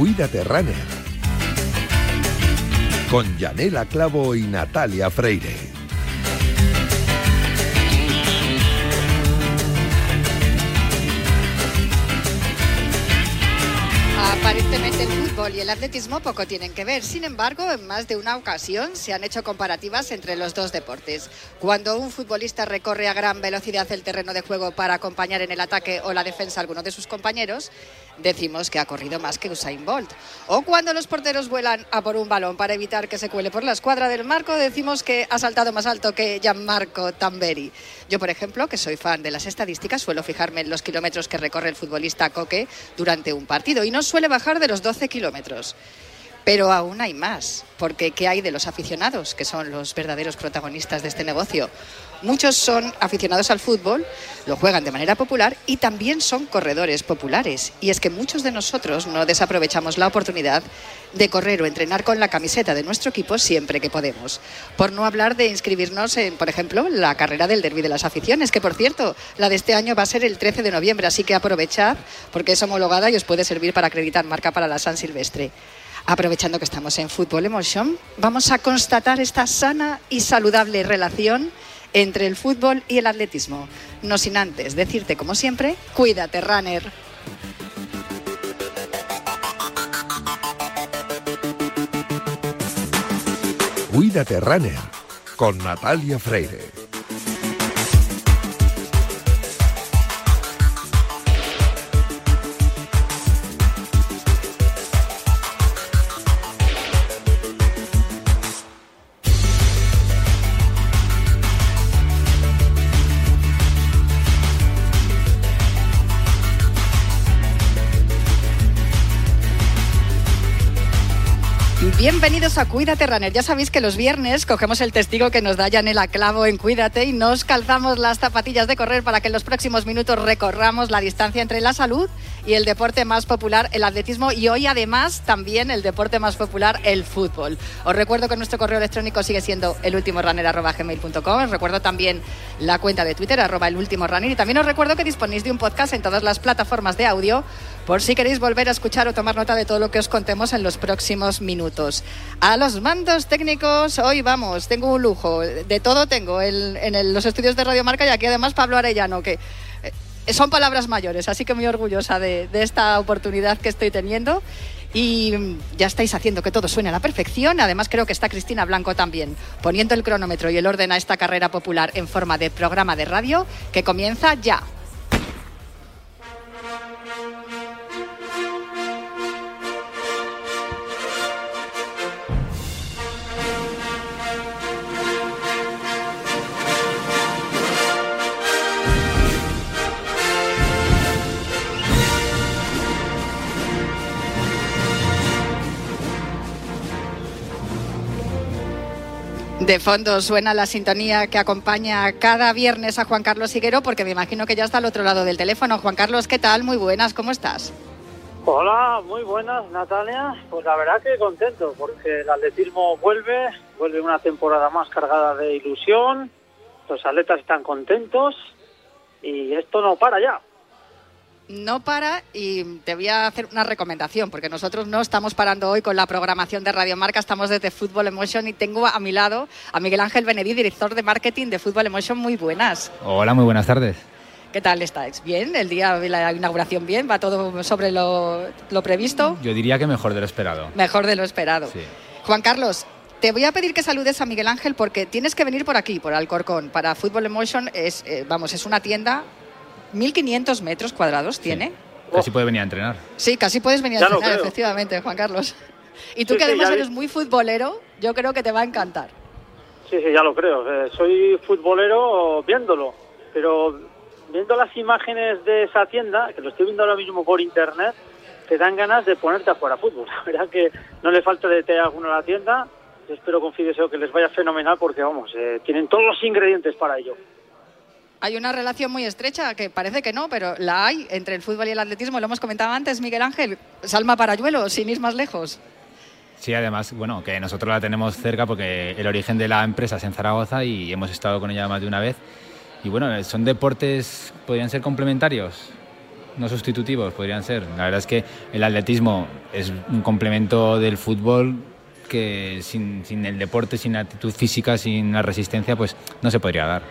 Cuídate Runner. Con Yanela Clavo y Natalia Freire. Aparentemente el fútbol y el atletismo poco tienen que ver. Sin embargo, en más de una ocasión se han hecho comparativas entre los dos deportes. Cuando un futbolista recorre a gran velocidad el terreno de juego para acompañar en el ataque o la defensa a alguno de sus compañeros, decimos que ha corrido más que Usain Bolt. O cuando los porteros vuelan a por un balón para evitar que se cuele por la escuadra del marco, decimos que ha saltado más alto que Gianmarco Tamberi. Yo, por ejemplo, que soy fan de las estadísticas, suelo fijarme en los kilómetros que recorre el futbolista Coque durante un partido y no suele bajar de los 12 kilómetros. Pero aún hay más, porque ¿qué hay de los aficionados, que son los verdaderos protagonistas de este negocio? Muchos son aficionados al fútbol, lo juegan de manera popular y también son corredores populares. Y es que muchos de nosotros no desaprovechamos la oportunidad de correr o entrenar con la camiseta de nuestro equipo siempre que podemos. Por no hablar de inscribirnos en, por ejemplo, la carrera del Derby de las Aficiones, que por cierto, la de este año va a ser el 13 de noviembre, así que aprovechad porque es homologada y os puede servir para acreditar marca para la San Silvestre. Aprovechando que estamos en Fútbol Emotion, vamos a constatar esta sana y saludable relación entre el fútbol y el atletismo. No sin antes decirte, como siempre, cuídate, runner. Cuídate Runner con Natalia Freire. Bienvenidos a Cuídate Runner. Ya sabéis que los viernes cogemos el testigo que nos da Yanela Clavo en Cuídate y nos calzamos las zapatillas de correr para que en los próximos minutos recorramos la distancia entre la salud y el deporte más popular, el atletismo, y hoy además también el deporte más popular, el fútbol. Os recuerdo que nuestro correo electrónico sigue siendo elultimorunner.gmail.com. Os recuerdo también la cuenta de Twitter, arroba y también os recuerdo que disponéis de un podcast en todas las plataformas de audio por si queréis volver a escuchar o tomar nota de todo lo que os contemos en los próximos minutos. A los mandos técnicos, hoy vamos, tengo un lujo, de todo tengo en los estudios de Radio Marca y aquí además Pablo Arellano, que eh, son palabras mayores, así que muy orgullosa de, de esta oportunidad que estoy teniendo y ya estáis haciendo que todo suene a la perfección. Además, creo que está Cristina Blanco también poniendo el cronómetro y el orden a esta carrera popular en forma de programa de radio que comienza ya. De fondo suena la sintonía que acompaña cada viernes a Juan Carlos Higuero, porque me imagino que ya está al otro lado del teléfono. Juan Carlos, ¿qué tal? Muy buenas, ¿cómo estás? Hola, muy buenas, Natalia. Pues la verdad que contento, porque el atletismo vuelve, vuelve una temporada más cargada de ilusión, los atletas están contentos y esto no para ya no para y te voy a hacer una recomendación, porque nosotros no estamos parando hoy con la programación de Radio Marca, estamos desde Fútbol Emotion y tengo a mi lado a Miguel Ángel Benedí, director de marketing de Fútbol Emotion. Muy buenas. Hola, muy buenas tardes. ¿Qué tal estáis? ¿Bien? ¿El día de la inauguración bien? ¿Va todo sobre lo, previsto? Yo diría que mejor de lo esperado. Mejor de lo esperado. Juan Carlos, te voy a pedir que saludes a Miguel Ángel porque tienes que venir por aquí, por Alcorcón. Para Fútbol Emotion es, eh, vamos, es una tienda 1.500 metros cuadrados tiene. Casi puede venir a entrenar. Sí, casi puedes venir a entrenar, efectivamente, Juan Carlos. Y tú que además eres muy futbolero, yo creo que te va a encantar. Sí, sí, ya lo creo. Eh, soy futbolero viéndolo, pero viendo las imágenes de esa tienda, que lo estoy viendo ahora mismo por internet, te dan ganas de ponerte a jugar a fútbol. La verdad que no le falta de té alguno a la tienda. Espero con que les vaya fenomenal porque, vamos, eh, tienen todos los ingredientes para ello hay una relación muy estrecha, que parece que no, pero la hay entre el fútbol y el atletismo. Lo hemos comentado antes, Miguel Ángel. Salma Parayuelo, sin ir más lejos. Sí, además, bueno, que nosotros la tenemos cerca porque el origen de la empresa es en Zaragoza y hemos estado con ella más de una vez. Y bueno, son deportes, podrían ser complementarios. no sustitutivos podrían ser. La verdad es que el atletismo es un complemento del fútbol que sin, sin el deporte, sin la actitud física, sin la resistencia, pues no se podría dar.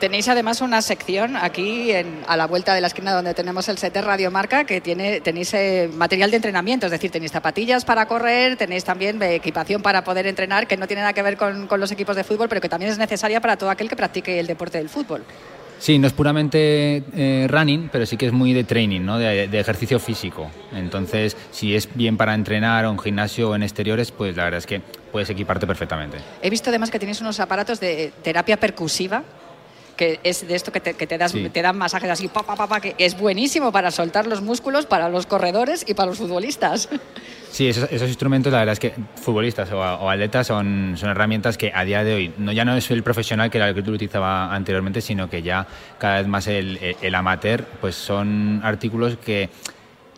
Tenéis además una sección aquí a la vuelta de la esquina donde tenemos el set de Radiomarca que tiene, tenéis eh, material de entrenamiento, es decir, tenéis zapatillas para correr, tenéis también eh, equipación para poder entrenar, que no tiene nada que ver con, los equipos de fútbol, pero que también es necesaria para todo aquel que practique el deporte del fútbol. Sí, no es puramente eh, running, pero sí que es muy de training, ¿no? de, de, ejercicio físico. Entonces, si es bien para entrenar o en gimnasio o en exteriores, pues la verdad es que puedes equiparte perfectamente. He visto además que tenéis unos aparatos de terapia percusiva que es de esto que te, que te, das, te dan masajes así, pa, pa, pa, que es buenísimo para soltar los músculos para los corredores y para los futbolistas. Sí, esos, instrumentos, la verdad es que futbolistas o, atletas son, son, herramientas que a día de hoy no ya no es el profesional que era el que utilizaba anteriormente, sino que ya cada vez más el, el amateur, pues son artículos que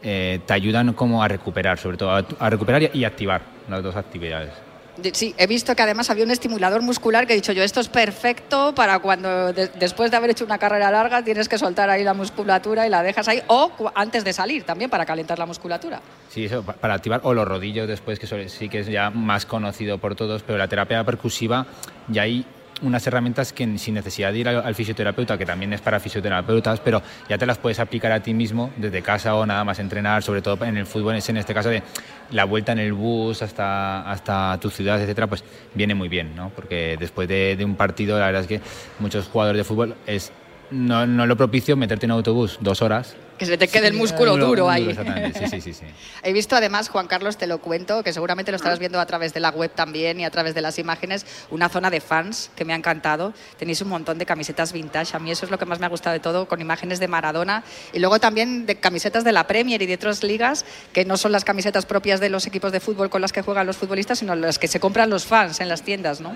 eh, te ayudan como a recuperar, sobre todo a recuperar y activar las dos actividades. Sí, he visto que además había un estimulador muscular que he dicho yo, esto es perfecto para cuando después de haber hecho una carrera larga tienes que soltar ahí la musculatura y la dejas ahí, o antes de salir también para calentar la musculatura. Sí, eso, para activar, o los rodillos después, que sí que es ya más conocido por todos, pero la terapia percusiva ya hay unas herramientas que sin necesidad de ir al, fisioterapeuta, que también es para fisioterapeutas, pero ya te las puedes aplicar a ti mismo desde casa o nada más entrenar, sobre todo en el fútbol, es en este caso de la vuelta en el bus hasta, hasta tu ciudad, etcétera, pues viene muy bien, ¿no? Porque después de, de un partido, la verdad es que muchos jugadores de fútbol es no, no lo propicio meterte en autobús dos horas que se te quede el músculo duro ahí. Sí, sí, sí, He visto además, Juan Carlos, te lo cuento, que seguramente lo estarás viendo a través de la web también y a través de las imágenes, una zona de fans que me ha encantado. Tenéis un montón de camisetas vintage, a mí eso es lo que más me ha gustado de todo, con imágenes de Maradona y luego también de camisetas de la Premier y de otras ligas, que no son las camisetas propias de los equipos de fútbol con las que juegan los futbolistas, sino las que se compran los fans en las tiendas, ¿no?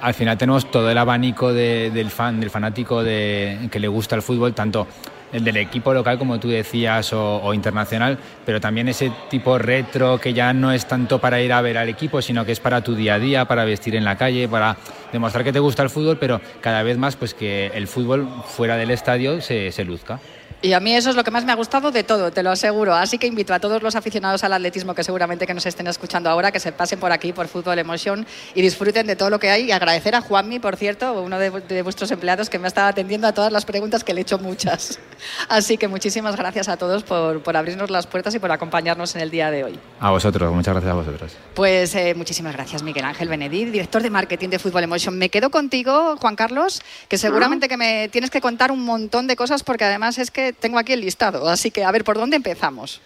Al final tenemos todo el abanico del fan, del fanático de, que le gusta el fútbol, tanto el del equipo local, como tú decías, o, internacional, pero también ese tipo retro que ya no es tanto para ir a ver al equipo, sino que es para tu día a día, para vestir en la calle, para demostrar que te gusta el fútbol, pero cada vez más pues que el fútbol fuera del estadio se, se luzca. Y a mí eso es lo que más me ha gustado de todo, te lo aseguro. Así que invito a todos los aficionados al atletismo que seguramente que nos estén escuchando ahora, que se pasen por aquí, por Fútbol Emotion, y disfruten de todo lo que hay. Y agradecer a Juanmi, por cierto, uno de, vuestros empleados, que me ha estado atendiendo a todas las preguntas que le he hecho muchas. Así que muchísimas gracias a todos por, por abrirnos las puertas y por acompañarnos en el día de hoy. A vosotros, muchas gracias a vosotros. Pues eh, muchísimas gracias, Miguel Ángel Benedí, director de marketing de Fútbol Emotion. Me quedo contigo, Juan Carlos, que seguramente que me tienes que contar un montón de cosas porque además es que tengo aquí el listado Así que, a ver, ¿por dónde empezamos?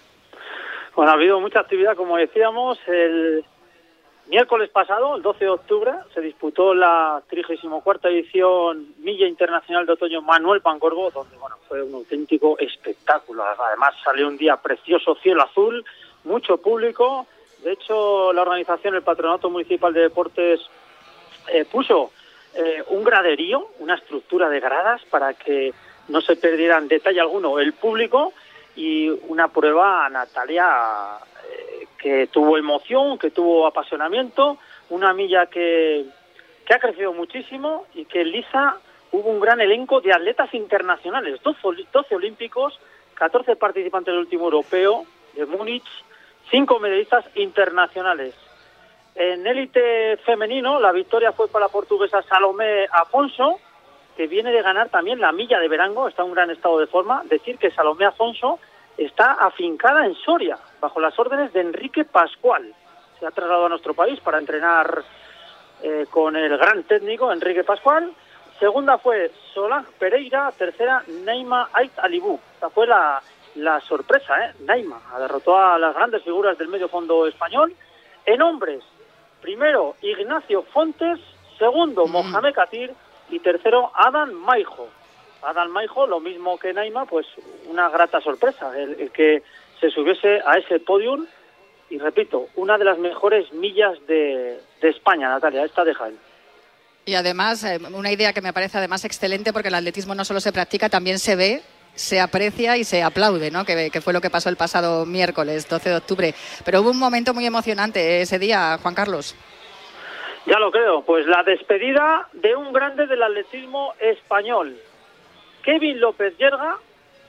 Bueno, ha habido mucha actividad, como decíamos. El miércoles pasado, el 12 de octubre, se disputó la 34 edición Milla Internacional de Otoño Manuel Pancorbo, donde bueno, fue un auténtico espectáculo. Además, salió un día precioso, cielo azul, mucho público. De hecho, la organización, el Patronato Municipal de Deportes, eh, puso eh, un graderío, una estructura de gradas para que no se perdiera en detalle alguno el público y una prueba, Natalia, eh, que tuvo emoción, que tuvo apasionamiento, una milla que, que ha crecido muchísimo y que Lisa hubo un gran elenco de atletas internacionales, 12, 12 olímpicos, 14 participantes del último europeo de Múnich, 5 medallistas internacionales. En élite femenino, la victoria fue para la portuguesa Salomé Afonso, que viene de ganar también la milla de Verango, está en un gran estado de forma. Decir que Salomé Afonso está afincada en Soria, bajo las órdenes de Enrique Pascual. Se ha trasladado a nuestro país para entrenar eh, con el gran técnico Enrique Pascual. Segunda fue Solange Pereira, tercera Neima Ait Alibú. Esta fue la, la sorpresa, ¿eh? Neima derrotó a las grandes figuras del medio fondo español. En hombres, primero Ignacio Fontes, segundo. Mohamed Katir y tercero Adam Maijo. Adam Maijo, lo mismo que Naima, pues una grata sorpresa, el, que se subiese a ese podium y repito, una de las mejores millas de, España, Natalia, esta de Jaén. Y además, eh, una idea que me parece además excelente porque el atletismo no solo se practica, también se ve, se aprecia y se aplaude, ¿no? Que, que, fue lo que pasó el pasado miércoles, 12 de octubre. Pero hubo un momento muy emocionante ese día, Juan Carlos. Ya lo creo, pues la despedida de un grande del atletismo español, Kevin López Yerga,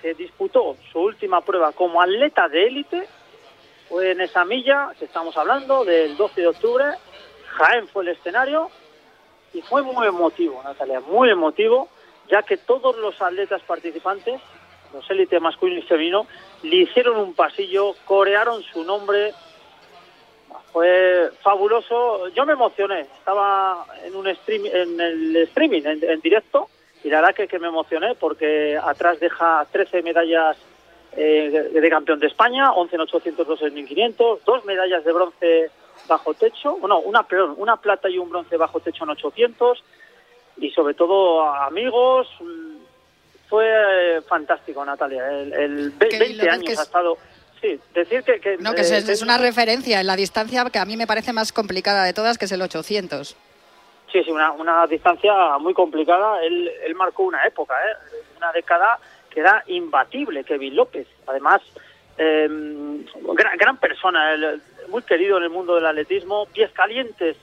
que disputó su última prueba como atleta de élite fue en esa milla que estamos hablando del 12 de octubre. Jaén fue el escenario y fue muy emotivo, Natalia, muy emotivo, ya que todos los atletas participantes, los élites masculino y femenino, le hicieron un pasillo, corearon su nombre. Fue fabuloso. Yo me emocioné. Estaba en un stream, en el streaming, en, directo, y la verdad que, que me emocioné porque atrás deja 13 medallas eh, de campeón de España, 11 en 800, 2 en 1500, dos medallas de bronce bajo techo, bueno, una, perdón, una plata y un bronce bajo techo en 800 y sobre todo amigos. Fue eh, fantástico, Natalia. El, 20 años ha estado. Sí, decir que. no, que es, una referencia en la distancia que a mí me parece más complicada de todas, que es el 800. Sí, sí, una, una distancia muy complicada. Él, él marcó una época, ¿eh? una década que era imbatible, Kevin López. Además, eh, gran, gran, persona, muy querido en el mundo del atletismo, pies calientes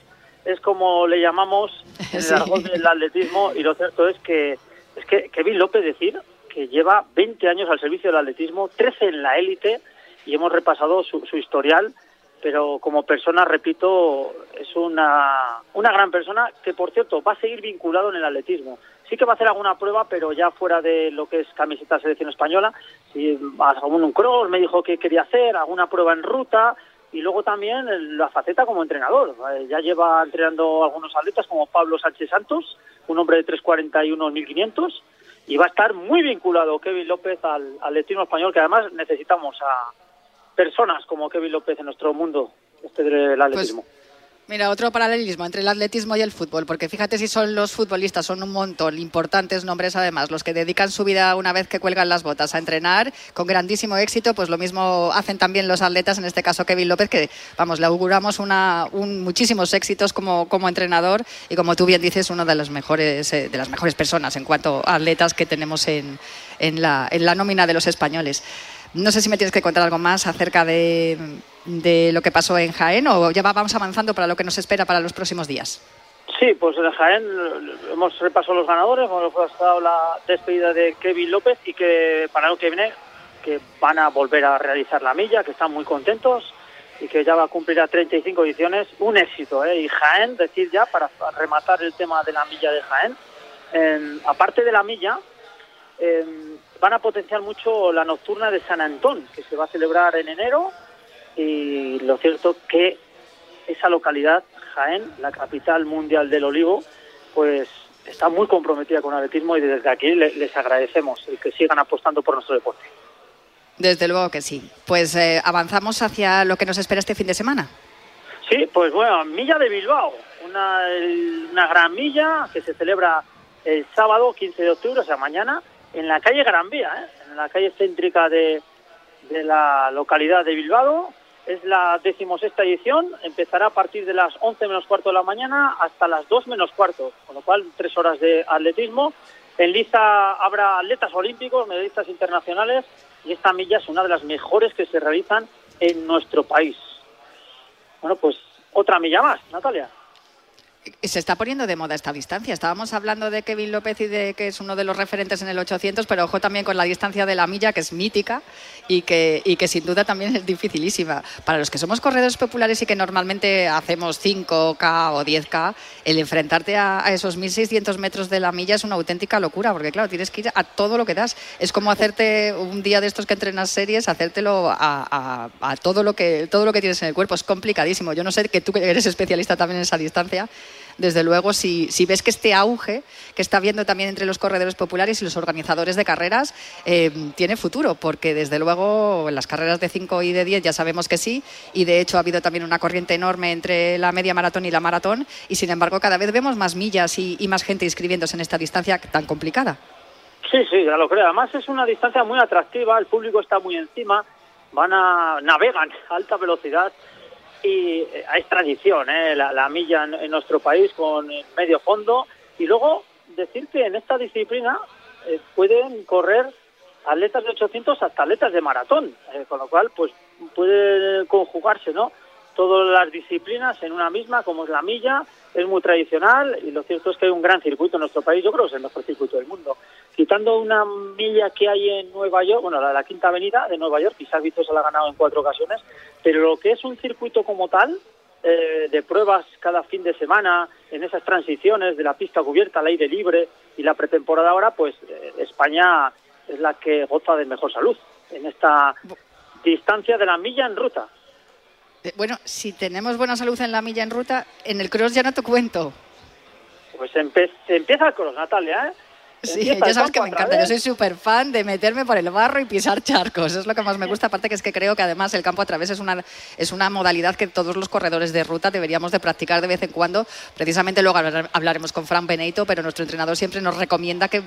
es como le llamamos en el argot del atletismo y lo cierto es que es que Kevin López decir que lleva 20 años al servicio del atletismo, 13 en la élite y hemos repasado su, historial, pero como persona, repito, es una, una gran persona que, por cierto, va a seguir vinculado en el atletismo. Sí que va a hacer alguna prueba, pero ya fuera de lo que es camiseta selección española. Si algún un cross me dijo que quería hacer, alguna prueba en ruta, y luego también la faceta como entrenador. Eh, ya lleva entrenando algunos atletas como Pablo Sánchez Santos, un hombre de 341 1500 y va a estar muy vinculado Kevin López al atletismo español, que además necesitamos a personas como Kevin López en nuestro mundo este del pues atletismo. Mira, otro paralelismo entre el atletismo y el fútbol, porque fíjate si son los futbolistas, son un montón, importantes nombres además, los que dedican su vida una vez que cuelgan las botas a entrenar con grandísimo éxito, pues lo mismo hacen también los atletas, en este caso Kevin López, que vamos, le auguramos una, muchísimos éxitos como, como entrenador y como tú bien dices, una de las mejores, eh, de las mejores personas en cuanto a atletas que tenemos en, en, la, en la nómina de los españoles. No sé si me tienes que contar algo más acerca de, lo que pasó en Jaén o ya vamos avanzando para lo que nos espera para los próximos días. Sí, pues en Jaén hemos repasado los ganadores, hemos repasado la despedida de Kevin López y que para lo que que van a volver a realizar la milla, que están muy contentos y que ya va a cumplir a 35 ediciones, un éxito. ¿eh? Y Jaén, decir ya, para rematar el tema de la milla de Jaén, aparte de la milla, van a potenciar mucho la nocturna de San Antón, que se va a celebrar en enero. Y lo cierto que esa localidad, Jaén, la capital mundial del olivo, pues está muy comprometida con el atletismo y desde aquí les agradecemos el que sigan apostando por nuestro deporte. Desde luego que sí. Pues eh, avanzamos hacia lo que nos espera este fin de semana. Sí, pues bueno, Milla de Bilbao, una, una gran milla que se celebra el sábado 15 de octubre, o sea, mañana, en la calle Gran Vía, ¿eh? en la calle céntrica de, de la localidad de Bilbao. Es la decimosexta edición, empezará a partir de las 11 menos cuarto de la mañana hasta las 2 menos cuarto, con lo cual tres horas de atletismo. En Liza habrá atletas olímpicos, medallistas internacionales y esta milla es una de las mejores que se realizan en nuestro país. Bueno, pues otra milla más, Natalia se está poniendo de moda esta distancia. Estábamos hablando de Kevin López y de que es uno de los referentes en el 800, pero ojo también con la distancia de la milla, que es mítica y que, y que sin duda también es dificilísima. Para los que somos corredores populares y que normalmente hacemos 5K o 10K, el enfrentarte a, esos 1.600 metros de la milla es una auténtica locura, porque claro, tienes que ir a todo lo que das. Es como hacerte un día de estos que entrenas series, hacértelo a, a todo, lo que, todo lo que tienes en el cuerpo. Es complicadísimo. Yo no sé que tú eres especialista también en esa distancia desde luego, si, ves que este auge que está habiendo también entre los corredores populares y los organizadores de carreras eh, tiene futuro, porque desde luego en las carreras de 5 y de 10 ya sabemos que sí, y de hecho ha habido también una corriente enorme entre la media maratón y la maratón, y sin embargo cada vez vemos más millas y, más gente inscribiéndose en esta distancia tan complicada. Sí, sí, ya lo creo. Además es una distancia muy atractiva, el público está muy encima, van a navegan a alta velocidad y eh, es tradición ¿eh? la, milla en, nuestro país con medio fondo y luego decir que en esta disciplina eh, pueden correr atletas de 800 hasta atletas de maratón, con lo cual pues puede conjugarse, ¿no? Todas las disciplinas en una misma, como es la milla, es muy tradicional y lo cierto es que hay un gran circuito en nuestro país, yo creo que es el mejor circuito del mundo. Quitando una milla que hay en Nueva York, bueno, la, la Quinta Avenida de Nueva York, quizás Vito se la ha ganado en cuatro ocasiones, pero lo que es un circuito como tal, eh, de pruebas cada fin de semana, en esas transiciones de la pista cubierta al aire libre y la pretemporada ahora, pues eh, España es la que goza de mejor salud en esta distancia de la milla en ruta. Eh, Bueno, si tenemos buena salud en la milla en ruta, en el cross ya no te cuento. Pues empe- empieza el cross, Natalia, ¿eh? Sí, ya sabes que me encanta. Yo soy súper fan de meterme por el barro y pisar charcos. Es lo que más me gusta. Aparte que es que creo que además el campo a través es una, es una modalidad que todos los corredores de ruta deberíamos de practicar de vez en cuando. Precisamente luego hablar- hablaremos con Fran Beneito, pero nuestro entrenador siempre nos recomienda que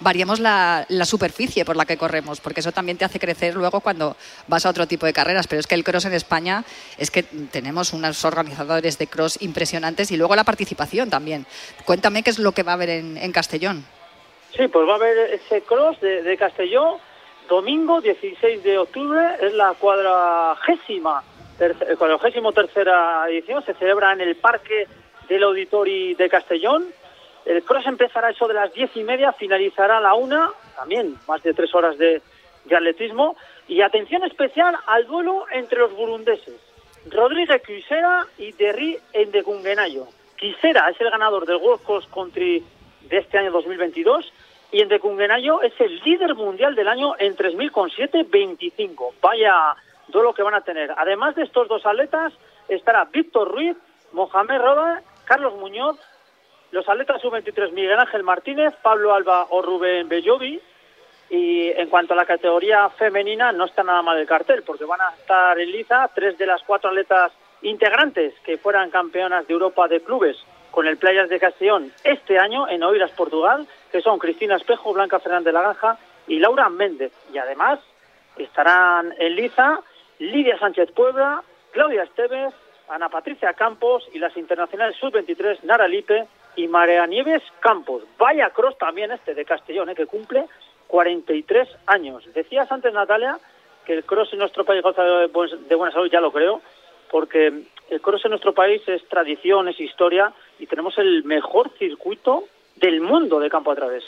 variemos la, la superficie por la que corremos, porque eso también te hace crecer luego cuando vas a otro tipo de carreras. Pero es que el cross en España es que tenemos unos organizadores de cross impresionantes y luego la participación también. Cuéntame qué es lo que va a haber en, en Castellón. Sí, pues va a haber ese cross de, de Castelló, domingo 16 de octubre, es la cuadragésima, terce- cuadragésimo tercera edición, se celebra en el Parque del Auditori de Castellón. El cross empezará eso de las diez y media, finalizará a la una, también más de tres horas de, de atletismo. Y atención especial al duelo entre los burundeses, Rodríguez Quisera y Derry Endecungenayo. Quisera es el ganador del World Cross Country de este año 2022 y Endecungenayo es el líder mundial del año en 3.000 con 7.25. Vaya duelo que van a tener. Además de estos dos atletas estará Víctor Ruiz, Mohamed Roda, Carlos Muñoz, los atletas sub-23 Miguel Ángel Martínez, Pablo Alba o Rubén Bellovi. Y en cuanto a la categoría femenina, no está nada mal el cartel, porque van a estar en liza tres de las cuatro atletas integrantes que fueran campeonas de Europa de clubes con el Playas de Castellón este año en Oiras, Portugal, que son Cristina Espejo, Blanca Fernández Laganja y Laura Méndez. Y además estarán en liza Lidia Sánchez Puebla, Claudia Esteves, Ana Patricia Campos y las internacionales sub-23 Nara Lipe y Marea Nieves Campos. Vaya cross también este de Castellón, ¿eh? que cumple 43 años. Decías antes, Natalia, que el cross en nuestro país goza de buena salud, ya lo creo, porque el cross en nuestro país es tradición, es historia y tenemos el mejor circuito del mundo de campo a través.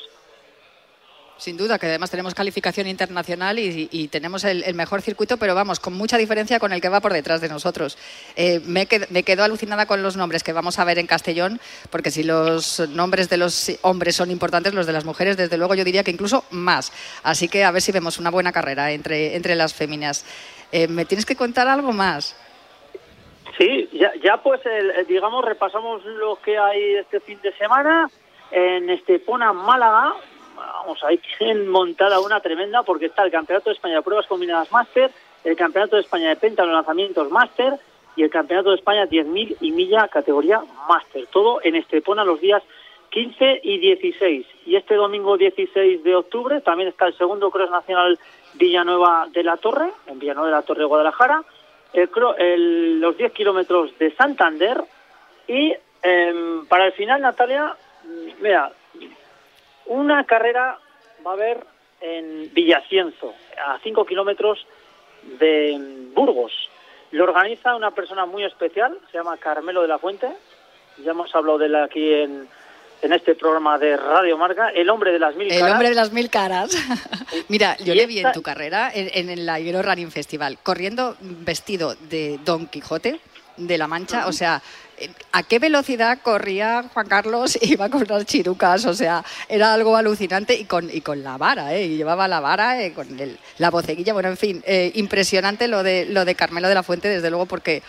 Sin duda, que además tenemos calificación internacional y, y tenemos el, el mejor circuito, pero vamos, con mucha diferencia con el que va por detrás de nosotros. Eh, me, qued- me quedo alucinada con los nombres que vamos a ver en Castellón, porque si los nombres de los hombres son importantes, los de las mujeres, desde luego yo diría que incluso más. Así que a ver si vemos una buena carrera entre, entre las féminas. Eh, ¿Me tienes que contar algo más? Sí, ya, ya pues, el- digamos, repasamos lo que hay este fin de semana en Estepona, Málaga. Vamos, ahí tienen montada una tremenda porque está el Campeonato de España de Pruebas Combinadas Máster, el Campeonato de España de Penta, los lanzamientos Máster y el Campeonato de España 10.000 y milla categoría Máster. Todo en Estepona los días 15 y 16. Y este domingo 16 de octubre también está el segundo Cross Nacional Villanueva de la Torre, en Villanueva de la Torre, Guadalajara el el- los 10 kilómetros de Santander y em, para el final, Natalia, mira, una carrera va a haber en Villacienzo, a 5 kilómetros de Burgos. Lo organiza una persona muy especial, se llama Carmelo de la Fuente, ya hemos hablado de él aquí en, en este programa de Radio Marca, el hombre de las mil El caras. hombre de las mil caras. Mira, yo le vi en tu carrera en, en el Ibero Running Festival, corriendo vestido de Don Quijote de la Mancha. O sea, ¿a qué velocidad corría Juan Carlos? Iba con las chirucas, o sea, era algo alucinante y con, y con la vara, ¿eh? Y llevaba la vara eh, con el- la boceguilla. Bueno, en fin, eh, impresionante lo de, lo de Carmelo de la Fuente, desde luego, porque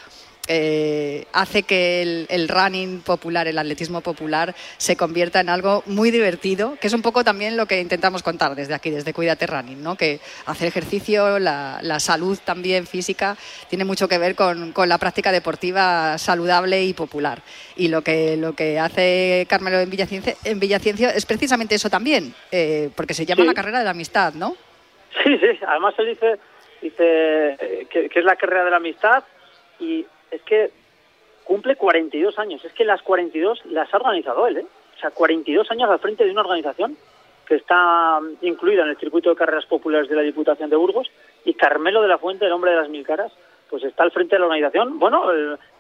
eh, hace que el, el running popular, el atletismo popular, se convierta en algo muy divertido, que es un poco también lo que intentamos contar desde aquí, desde Cuídate Running, ¿no? que hacer ejercicio, la, la salud también física, tiene mucho que ver con, con la práctica deportiva saludable y popular. Y lo que, lo que hace Carmelo en Villaciencio, en es precisamente eso también, eh, porque se llama Sí. la carrera de la amistad, ¿no? Sí, sí, además él dice, dice eh, que, que es la carrera de la amistad y es que cumple 42 años. Es que las 42 las ha organizado él, ¿eh? O sea, 42 años al frente de una organización que está mm, incluida en el circuito de carreras populares de la Diputación de Burgos y Carmelo de la Fuente, el hombre de las mil caras, pues está al frente de la organización. Bueno,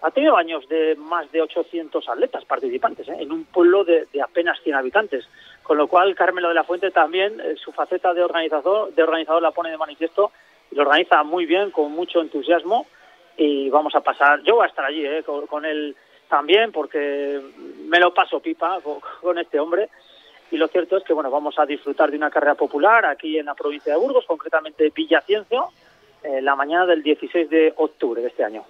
ha tenido años de más de 800 atletas participantes ¿eh? en un pueblo de, apenas 100 habitantes. Con lo cual, Carmelo de la Fuente también eh, su faceta de organizador, de organizador la pone de manifiesto y lo organiza muy bien, con mucho entusiasmo. Y vamos a pasar, yo voy a estar allí ¿eh? con, él también, porque me lo paso pipa con, este hombre. Y lo cierto es que bueno, vamos a disfrutar de una carrera popular aquí en la provincia de Burgos, concretamente Villaciencio, la mañana del 16 de octubre de este año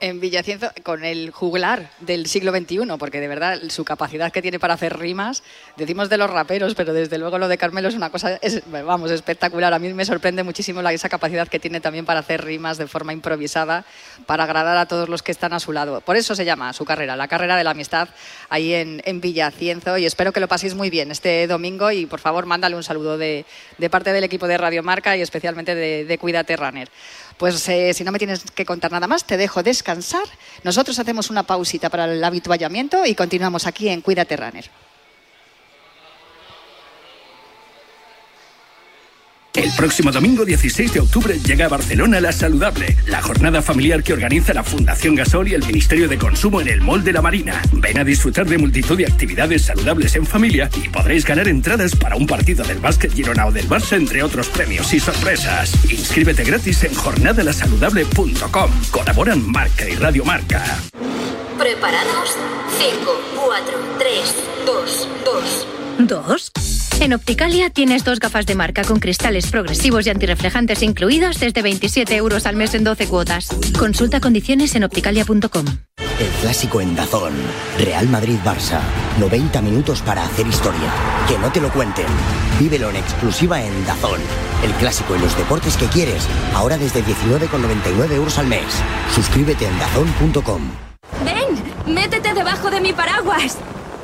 en Villacienzo con el juglar del siglo XXI, porque de verdad su capacidad que tiene para hacer rimas, decimos de los raperos, pero desde luego lo de Carmelo es una cosa, es, vamos, espectacular. A mí me sorprende muchísimo la, esa capacidad que tiene también para hacer rimas de forma improvisada, para agradar a todos los que están a su lado. Por eso se llama su carrera, la carrera de la amistad, ahí en, en Villacienzo, y espero que lo paséis muy bien este domingo y por favor mándale un saludo de, de parte del equipo de Radio Marca y especialmente de, de Cuídate Runner. Pues eh, si no me tienes que contar nada más, te dejo descansar. Nosotros hacemos una pausita para el habituallamiento y continuamos aquí en Cuídate Runner. El próximo domingo 16 de octubre llega a Barcelona La Saludable, la jornada familiar que organiza la Fundación Gasol y el Ministerio de Consumo en el Mall de la Marina. Ven a disfrutar de multitud de actividades saludables en familia y podréis ganar entradas para un partido del básquet Girona o del Barça, entre otros premios y sorpresas. Inscríbete gratis en jornadalasaludable.com. Colaboran Marca y Radio Marca. ¿Preparados? 5, 4, 3, 2, 2. ¿Dos? En Opticalia tienes dos gafas de marca con cristales progresivos y antirreflejantes incluidos desde 27 euros al mes en 12 cuotas. Consulta condiciones en opticalia.com. El clásico en Dazón. Real Madrid-Barça. 90 minutos para hacer historia. Que no te lo cuenten. Vívelo en exclusiva en Dazón. El clásico en los deportes que quieres. Ahora desde 19,99 euros al mes. Suscríbete en dazón.com. ¡Ven! ¡Métete debajo de mi paraguas!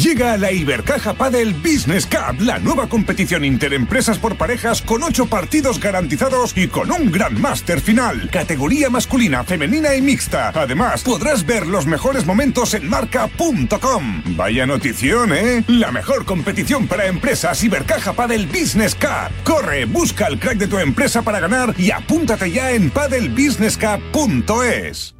Llega la Ibercaja Padel Business Cup, la nueva competición interempresas por parejas con ocho partidos garantizados y con un gran máster final. Categoría masculina, femenina y mixta. Además, podrás ver los mejores momentos en marca.com. Vaya notición, ¿eh? La mejor competición para empresas Ibercaja Padel Business Cup. Corre, busca el crack de tu empresa para ganar y apúntate ya en padelbusinesscup.es.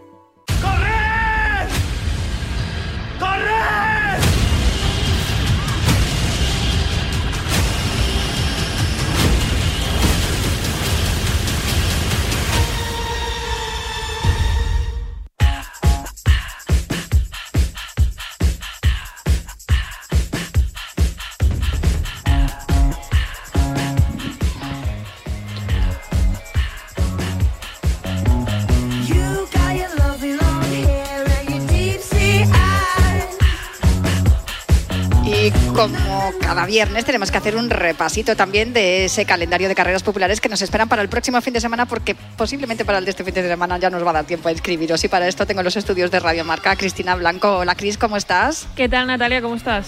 viernes tenemos que hacer un repasito también de ese calendario de carreras populares que nos esperan para el próximo fin de semana porque posiblemente para el de este fin de semana ya nos va a dar tiempo a inscribiros y para esto tengo los estudios de Radio Marca Cristina Blanco. Hola Cris, ¿cómo estás? ¿Qué tal Natalia? ¿Cómo estás?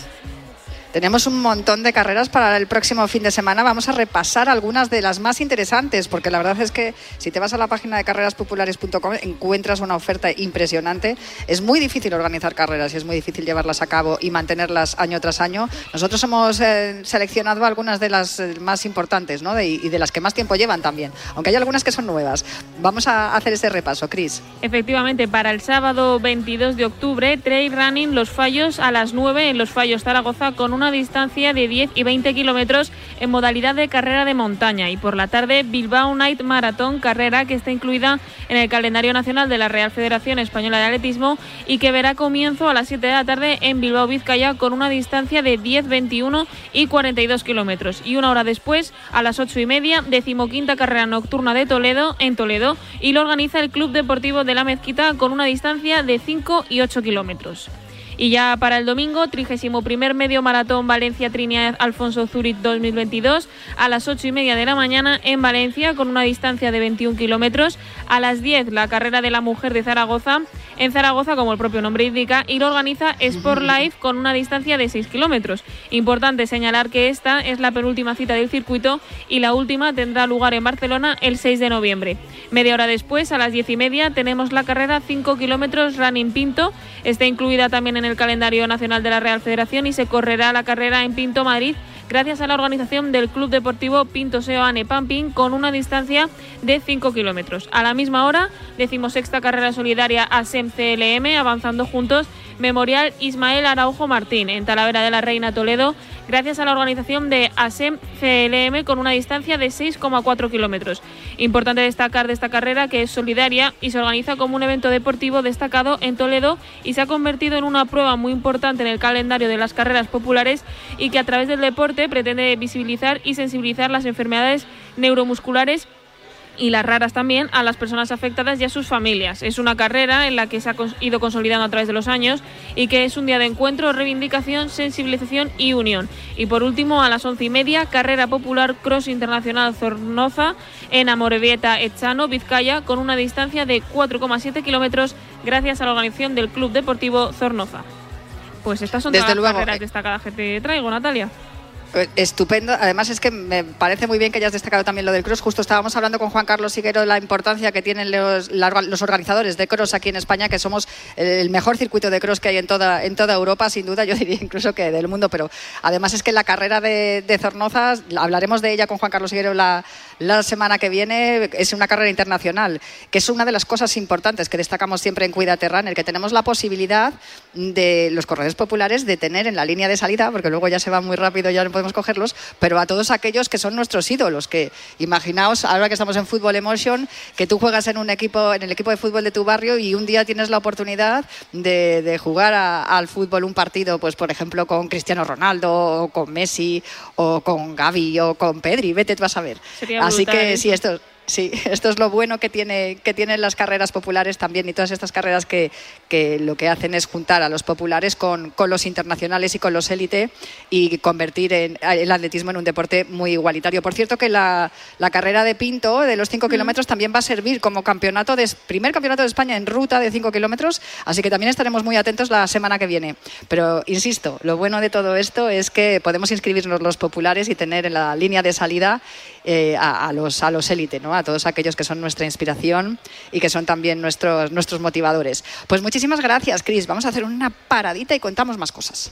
Tenemos un montón de carreras para el próximo fin de semana. Vamos a repasar algunas de las más interesantes, porque la verdad es que si te vas a la página de carreraspopulares.com encuentras una oferta impresionante. Es muy difícil organizar carreras y es muy difícil llevarlas a cabo y mantenerlas año tras año. Nosotros hemos eh, seleccionado algunas de las eh, más importantes ¿no? y de las que más tiempo llevan también, aunque hay algunas que son nuevas. Vamos a hacer ese repaso, Cris. Efectivamente, para el sábado 22 de octubre, trail running Los Fallos a las 9 en Los Fallos Zaragoza con una distancia de 10 y 20 kilómetros en modalidad de carrera de montaña. Y por la tarde, Bilbao Night Marathon, carrera que está incluida en el calendario nacional de la Real Federación Española de Atletismo y que verá comienzo a las 7 de la tarde en Bilbao, Vizcaya, con una distancia de 10, 21 y 42 kilómetros. Y una hora después, a las 8 y media, decimoquinta carrera nocturna de Toledo, en Toledo, y lo organiza el Club Deportivo de la Mezquita con una distancia de 5 y 8 kilómetros. Y ya para el domingo, 31 medio maratón Valencia Trinidad Alfonso Zurich 2022 a las 8 y media de la mañana en Valencia con una distancia de 21 kilómetros. A las 10 la carrera de la mujer de Zaragoza en Zaragoza, como el propio nombre indica, y lo organiza Sport Life con una distancia de 6 kilómetros. Importante señalar que esta es la penúltima cita del circuito y la última tendrá lugar en Barcelona el 6 de noviembre. Media hora después, a las 10 y media, tenemos la carrera 5 kilómetros Running Pinto. Está incluida también en el calendario nacional de la Real Federación y se correrá la carrera en Pinto, Madrid, gracias a la organización del Club Deportivo Pinto Seoane Pamping con una distancia de 5 kilómetros. A la misma hora, decimosexta carrera solidaria ASEM CLM, avanzando juntos Memorial Ismael Araujo Martín en Talavera de la Reina Toledo, gracias a la organización de ASEM CLM con una distancia de 6,4 kilómetros. Importante destacar de esta carrera que es solidaria y se organiza como un evento deportivo destacado en Toledo y se ha convertido en una prueba muy importante en el calendario de las carreras populares y que a través del deporte pretende visibilizar y sensibilizar las enfermedades neuromusculares y las raras también a las personas afectadas y a sus familias. Es una carrera en la que se ha ido consolidando a través de los años y que es un día de encuentro, reivindicación, sensibilización y unión. Y por último, a las once y media, carrera popular Cross Internacional Zornoza en Amorebieta, Echano, Vizcaya, con una distancia de 4,7 kilómetros gracias a la organización del Club Deportivo Zornoza. Pues estas son todas las carreras eh, destacadas que te traigo, Natalia. Estupendo. Además es que me parece muy bien que hayas destacado también lo del cross. Justo estábamos hablando con Juan Carlos Siguero de la importancia que tienen los, organizadores de cross aquí en España, que somos el mejor circuito de cross que hay en toda, en toda Europa, sin duda, yo diría incluso que del mundo. Pero además es que la carrera de, de Zornoza, hablaremos de ella con Juan Carlos Siguero la, la semana que viene, es una carrera internacional, que es una de las cosas importantes que destacamos siempre en Cuídate Runner, que tenemos la posibilidad de los corredores populares de tener en la línea de salida, porque luego ya se va muy rápido, ya no podemos cogerlos, pero a todos aquellos que son nuestros ídolos, que imaginaos, ahora que estamos en Fútbol Emotion, que tú juegas en un equipo, en el equipo de fútbol de tu barrio y un día tienes la oportunidad de, jugar al fútbol un partido, pues por ejemplo con Cristiano Ronaldo, o con Messi, o con Gaby, o con Pedri, vete tú a saber. Así que ¿eh? sí, esto Sí, esto es lo bueno que, tiene, que tienen las carreras populares también y todas estas carreras que, que lo que hacen es juntar a los populares con, con los internacionales y con los élite y convertir en, el atletismo en un deporte muy igualitario. Por cierto que la, la carrera de Pinto de los 5 kilómetros también va a servir como campeonato de, primer campeonato de España en ruta de 5 kilómetros, así que también estaremos muy atentos la semana que viene. Pero insisto, lo bueno de todo esto es que podemos inscribirnos los populares y tener en la línea de salida eh, a, a, los a los élite, ¿no? A todos aquellos que son nuestra inspiración y que son también nuestros, nuestros motivadores. Pues muchísimas gracias, Cris. Vamos a hacer una paradita y contamos más cosas.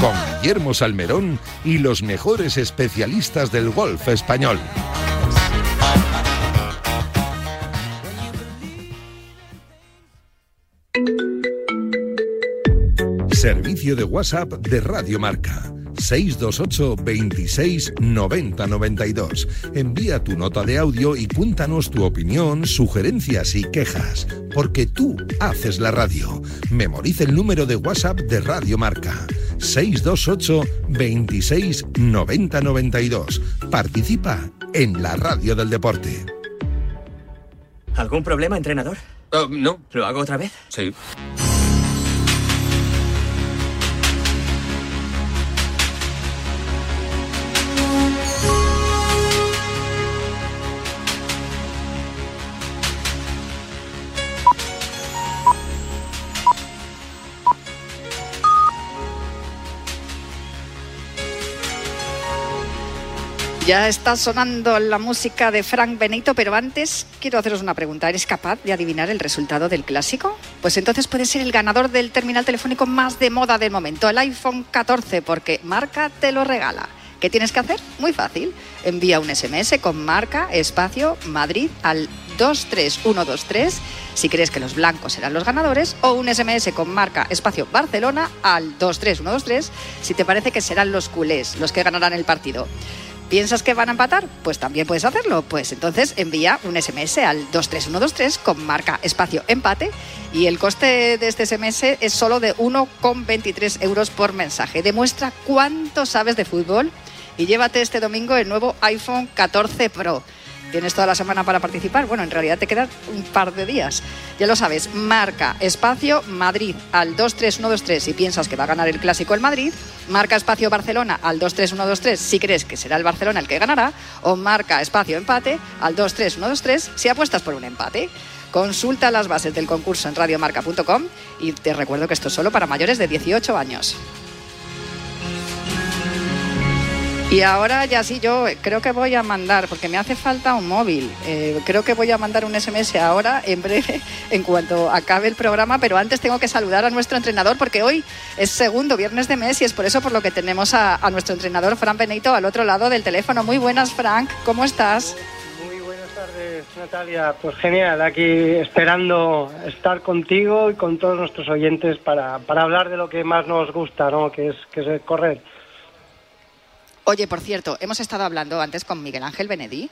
con Guillermo Salmerón y los mejores especialistas del golf español. Servicio de WhatsApp de Radio Marca 628 26 90 92. Envía tu nota de audio y cuéntanos tu opinión, sugerencias y quejas, porque tú haces la radio. Memoriza el número de WhatsApp de Radio Marca. 628 26 90 92. Participa en la radio del deporte. ¿Algún problema, entrenador? Oh, no. ¿Lo hago otra vez? Sí. Ya está sonando la música de Frank Benito, pero antes quiero haceros una pregunta. ¿Eres capaz de adivinar el resultado del clásico? Pues entonces puede ser el ganador del terminal telefónico más de moda del momento, el iPhone 14, porque Marca te lo regala. ¿Qué tienes que hacer? Muy fácil. Envía un SMS con marca, espacio, Madrid al 23123 si crees que los blancos serán los ganadores o un SMS con marca, espacio, Barcelona al 23123 si te parece que serán los culés los que ganarán el partido. ¿Piensas que van a empatar? Pues también puedes hacerlo. Pues entonces envía un SMS al 23123 con marca espacio empate y el coste de este SMS es solo de 1,23 euros por mensaje. Demuestra cuánto sabes de fútbol y llévate este domingo el nuevo iPhone 14 Pro. Tienes toda la semana para participar. Bueno, en realidad te quedan un par de días. Ya lo sabes, marca espacio Madrid al 23123 si piensas que va a ganar el clásico el Madrid. Marca espacio Barcelona al 23123 si crees que será el Barcelona el que ganará. O marca espacio empate al 23123 si apuestas por un empate. Consulta las bases del concurso en radiomarca.com y te recuerdo que esto es solo para mayores de 18 años. Y ahora ya sí, yo creo que voy a mandar, porque me hace falta un móvil, eh, creo que voy a mandar un SMS ahora, en breve, en cuanto acabe el programa, pero antes tengo que saludar a nuestro entrenador, porque hoy es segundo viernes de mes y es por eso por lo que tenemos a, nuestro entrenador, Fran Benito, al otro lado del teléfono. Muy buenas, Frank, ¿cómo estás? Muy buenas tardes, Natalia. Pues genial, aquí esperando estar contigo y con todos nuestros oyentes para, para hablar de lo que más nos gusta, ¿no? que, es, que es correr. Oye, por cierto, hemos estado hablando antes con Miguel Ángel Benedí,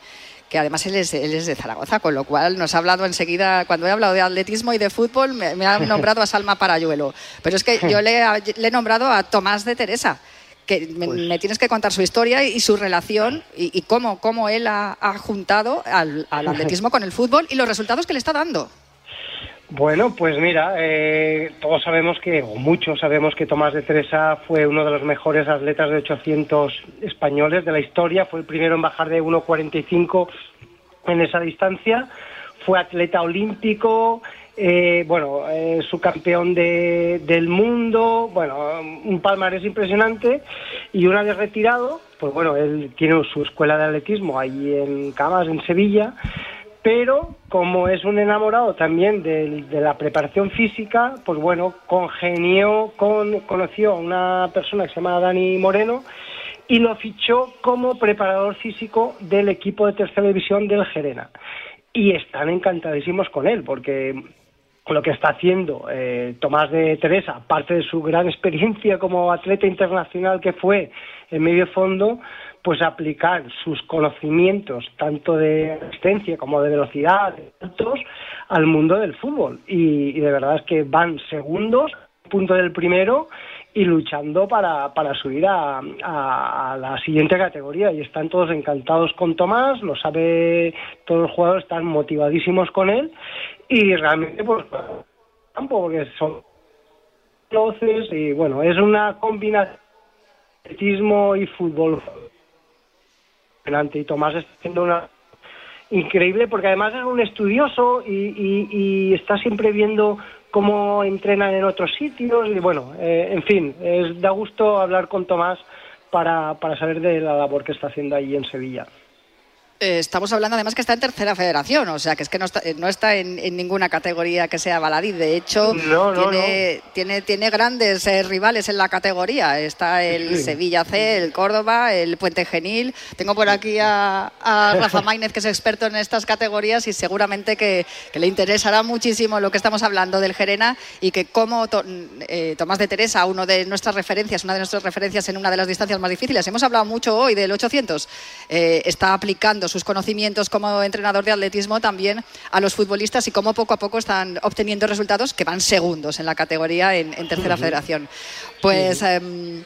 que además él es, él es, de Zaragoza, con lo cual nos ha hablado enseguida, cuando he hablado de atletismo y de fútbol, me, me ha nombrado a Salma Parayuelo. Pero es que yo le, le he nombrado a Tomás de Teresa que me, pues... me, tienes que contar su historia y, su relación y, y cómo, cómo, él ha, ha juntado al, al, atletismo con el fútbol y los resultados que le está dando. Bueno, pues mira, eh, todos sabemos que, o muchos sabemos que Tomás de Teresa fue uno de los mejores atletas de 800 españoles de la historia, fue el primero en bajar de 1,45 en esa distancia, fue atleta olímpico, eh, bueno, eh, subcampeón de, del mundo, bueno, un palmarés impresionante. Y una vez retirado, pues bueno, él tiene su escuela de atletismo ahí en Camas, en Sevilla, pero como es un enamorado también de, la preparación física, pues bueno, congenió, con, conoció a una persona que se llama Dani Moreno y lo fichó como preparador físico del equipo de tercera división del Gerena. Y están encantadísimos con él, porque lo que está haciendo eh, Tomás de Teresa, parte de su gran experiencia como atleta internacional que fue en medio fondo, pues aplicar sus conocimientos tanto de resistencia como de velocidad de saltos al mundo del fútbol. Y, de verdad es que van segundos punto del primero y luchando para, para subir a, a, a, la siguiente categoría. Y están todos encantados con Tomás lo sabe todos los jugadores están motivadísimos con él. Y realmente pues campo porque son y bueno es una combinación atletismo y fútbol y Tomás está haciendo una increíble porque además es un estudioso y, está siempre viendo cómo entrenan en otros sitios y bueno, eh, en fin, es, da gusto hablar con Tomás para, para saber de la labor que está haciendo allí en Sevilla. Eh, estamos hablando además que está en tercera federación, o sea que es que no está, no está en, ninguna categoría que sea baladí. De hecho, tiene, tiene, tiene, grandes eh, rivales en la categoría. Está el Sevilla C, el Córdoba, el Puente Genil. Tengo por aquí a, Rafa Maínez, que es experto en estas categorías y seguramente que, le interesará muchísimo lo que estamos hablando del Gerena y que como eh, Tomás de Teresa, uno de nuestras referencias, una de nuestras referencias en una de las distancias más difíciles, hemos hablado mucho hoy del 800, está aplicando sus conocimientos como entrenador de atletismo también a los futbolistas y cómo poco a poco están obteniendo resultados que van segundos en la categoría en, tercera federación. Pues em,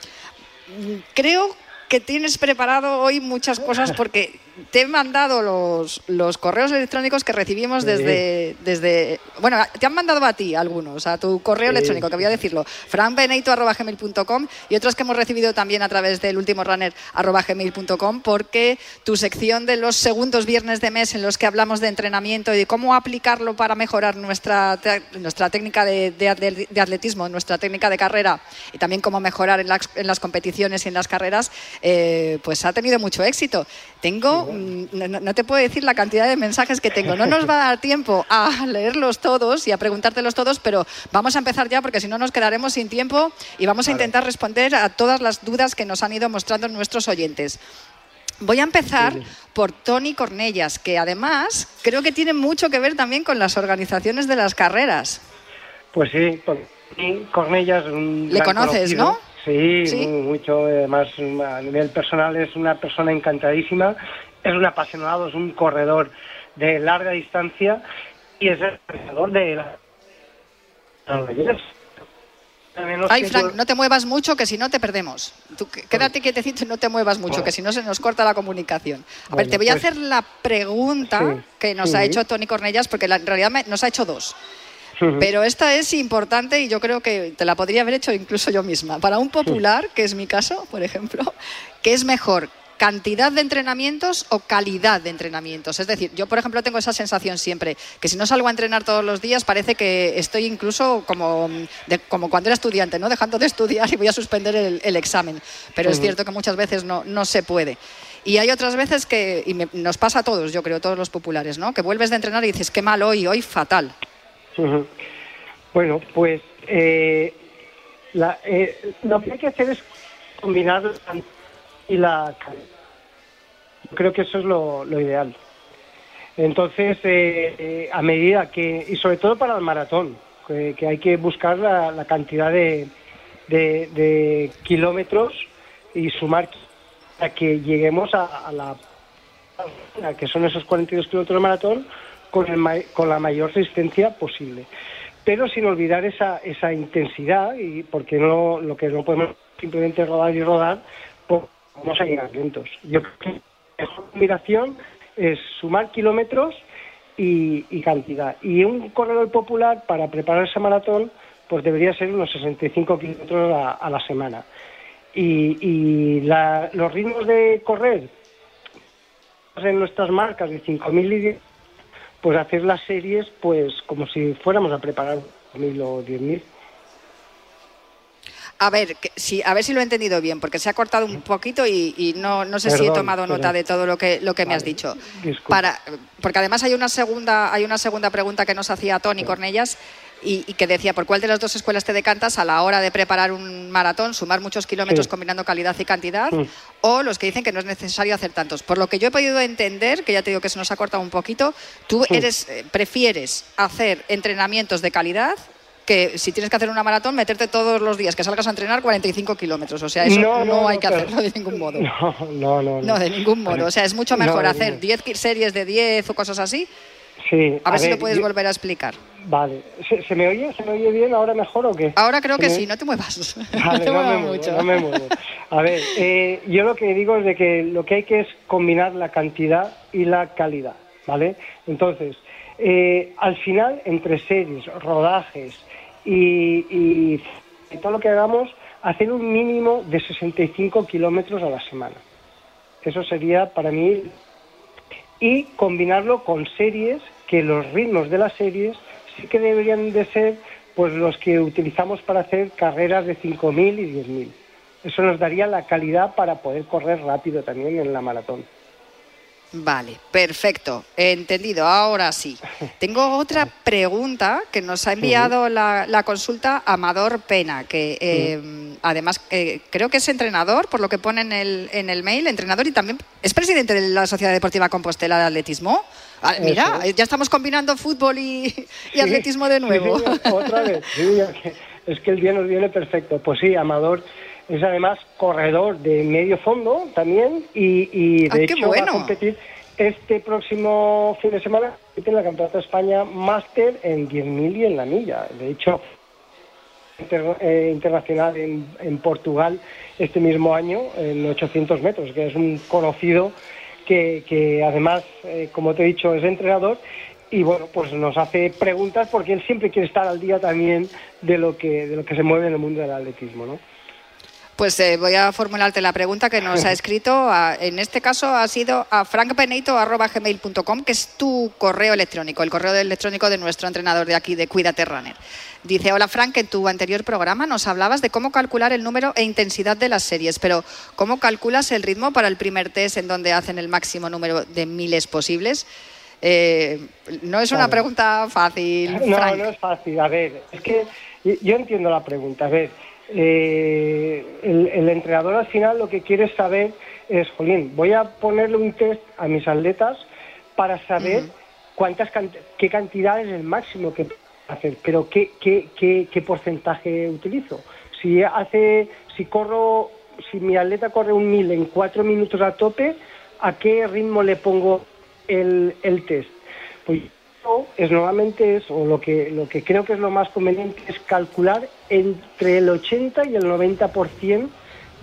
creo que tienes preparado hoy muchas cosas porque te he mandado los, los correos electrónicos que recibimos desde, desde... Bueno, te han mandado a ti algunos, a tu correo electrónico, que voy a decirlo, franbeneito.gmail.com y otros que hemos recibido también a través del último runner.gmail.com porque tu sección de los segundos viernes de mes en los que hablamos de entrenamiento y de cómo aplicarlo para mejorar nuestra, nuestra técnica de, de, atletismo, nuestra técnica de carrera y también cómo mejorar en las, en las competiciones y en las carreras, eh, pues ha tenido mucho éxito. Tengo Mm, no, te puedo decir la cantidad de mensajes que tengo. No nos va a dar tiempo a leerlos todos y a preguntártelos todos, pero vamos a empezar ya porque si no nos quedaremos sin tiempo y vamos a intentar responder a todas las dudas que nos han ido mostrando nuestros oyentes. Voy a empezar por Tony Cornellas, que además creo que tiene mucho que ver también con las organizaciones de las carreras. Pues sí, Tony Cornellas. Un ¿Le conoces, no? Sí, mucho. Además, a nivel personal es una persona encantadísima es un apasionado, es un corredor de larga distancia y es el corredor de la... Ay, Frank, no te muevas mucho, que si no te perdemos. Tú, quédate quietecito y no te muevas mucho, que si no se nos corta la comunicación. A ver, te voy a pues hacer la pregunta que nos ha hecho Tony Cornellas, porque en realidad nos ha hecho dos. Pero esta es importante y yo creo que te la podría haber hecho incluso yo misma. Para un popular, que es mi caso, por ejemplo, ¿qué es mejor? cantidad de entrenamientos o calidad de entrenamientos. Es decir, yo, por ejemplo, tengo esa sensación siempre, que si no salgo a entrenar todos los días, parece que estoy incluso como, como cuando era estudiante, ¿no? dejando de estudiar y voy a suspender el, examen. Pero es cierto que muchas veces no, no se puede. Y hay otras veces que, y nos pasa a todos, yo creo, todos los populares, ¿no? que vuelves de entrenar y dices, qué mal hoy, hoy fatal. Bueno, pues eh, eh, lo que hay que hacer es combinar y la Creo que eso es lo, ideal. Entonces, eh, eh, a medida que, y sobre todo para el maratón, que, hay que buscar la, cantidad de, kilómetros y sumar a que lleguemos a, la que son esos 42 kilómetros de maratón con, el, con la mayor resistencia posible. Pero sin olvidar esa, esa intensidad, y porque no, lo que no podemos simplemente rodar y rodar, vamos a llegar lentos. Yo creo que la combinación es sumar kilómetros y, cantidad. Y un corredor popular para preparar ese maratón, pues debería ser unos 65 kilómetros a, la semana. Y, los ritmos de correr en nuestras marcas de 5.000 y 10, pues hacer las series pues como si fuéramos a preparar 1.000 o 10.000. A ver, si, a ver si lo he entendido bien, porque se ha cortado un poquito y, no, no, sé si he tomado nota de todo lo que, lo que me has dicho. Para, porque además hay una segunda, hay una segunda pregunta que nos hacía Tony Cornellas y, que decía, ¿por cuál de las dos escuelas te decantas a la hora de preparar un maratón, sumar muchos kilómetros combinando calidad y cantidad? O los que dicen que no es necesario hacer tantos. Por lo que yo he podido entender, que ya te digo que se nos ha cortado un poquito, tú eres, eh, prefieres hacer entrenamientos de calidad que si tienes que hacer una maratón, meterte todos los días que salgas a entrenar 45 kilómetros. O sea, eso no, hay que hacerlo de ningún modo. No, no, no. No, de ningún modo. O sea, es mucho mejor hacer 10 series de 10 o cosas así. Sí. A, ver, si lo puedes volver a explicar. Vale. ¿Se, me oye? ¿Se me oye bien ahora mejor o qué? Ahora creo que sí, no te muevas. no te muevas mucho. no me muevo. A ver, eh, yo lo que digo es de que lo que hay que es combinar la cantidad y la calidad, ¿vale? Entonces, eh, al final, entre series, rodajes, y, todo lo que hagamos, hacer un mínimo de 65 kilómetros a la semana. Eso sería para mí. Y combinarlo con series, que los ritmos de las series sí que deberían de ser pues los que utilizamos para hacer carreras de 5.000 y 10.000. Eso nos daría la calidad para poder correr rápido también en la maratón. Vale, perfecto, entendido, ahora sí. Tengo otra pregunta que nos ha enviado la, consulta Amador Pena, que eh, además eh, creo que es entrenador, por lo que pone en el, en el mail, entrenador y también es presidente de la Sociedad Deportiva Compostela de Atletismo. Ah, mira, ya estamos combinando fútbol y, atletismo de nuevo. otra vez, es que el día nos viene perfecto. Pues sí, Amador es además corredor de medio fondo también y, de ah, hecho va a competir este próximo fin de semana en la Campeonato de España Máster en 10.000 y en la milla. De hecho, eh, internacional en, Portugal este mismo año en 800 metros, que es un conocido que, además, eh, como te he dicho, es entrenador y bueno, pues nos hace preguntas porque él siempre quiere estar al día también de lo que, de lo que se mueve en el mundo del atletismo, ¿no? Pues eh, voy a formularte la pregunta que nos ha escrito. en este caso ha sido a frankpeneito.gmail.com, que es tu correo electrónico, el correo electrónico de nuestro entrenador de aquí, de Cuídate Runner. Dice, hola Frank, en tu anterior programa nos hablabas de cómo calcular el número e intensidad de las series, pero ¿cómo calculas el ritmo para el primer test en donde hacen el máximo número de miles posibles? Eh, no es una pregunta fácil. No, no es fácil. A ver, es que yo entiendo la pregunta. A ver, eh, el, entrenador al final lo que quiere saber es, Jolín, voy a ponerle un test a mis atletas para saber cuántas qué cantidad es el máximo que hacer, pero qué, qué, qué, qué porcentaje utilizo. Si hace, si corro, si mi atleta corre un mil en cuatro minutos a tope, ¿a qué ritmo le pongo el, el test? Pues es nuevamente eso, o lo que, lo que creo que es lo más conveniente es calcular entre el 80 y el 90%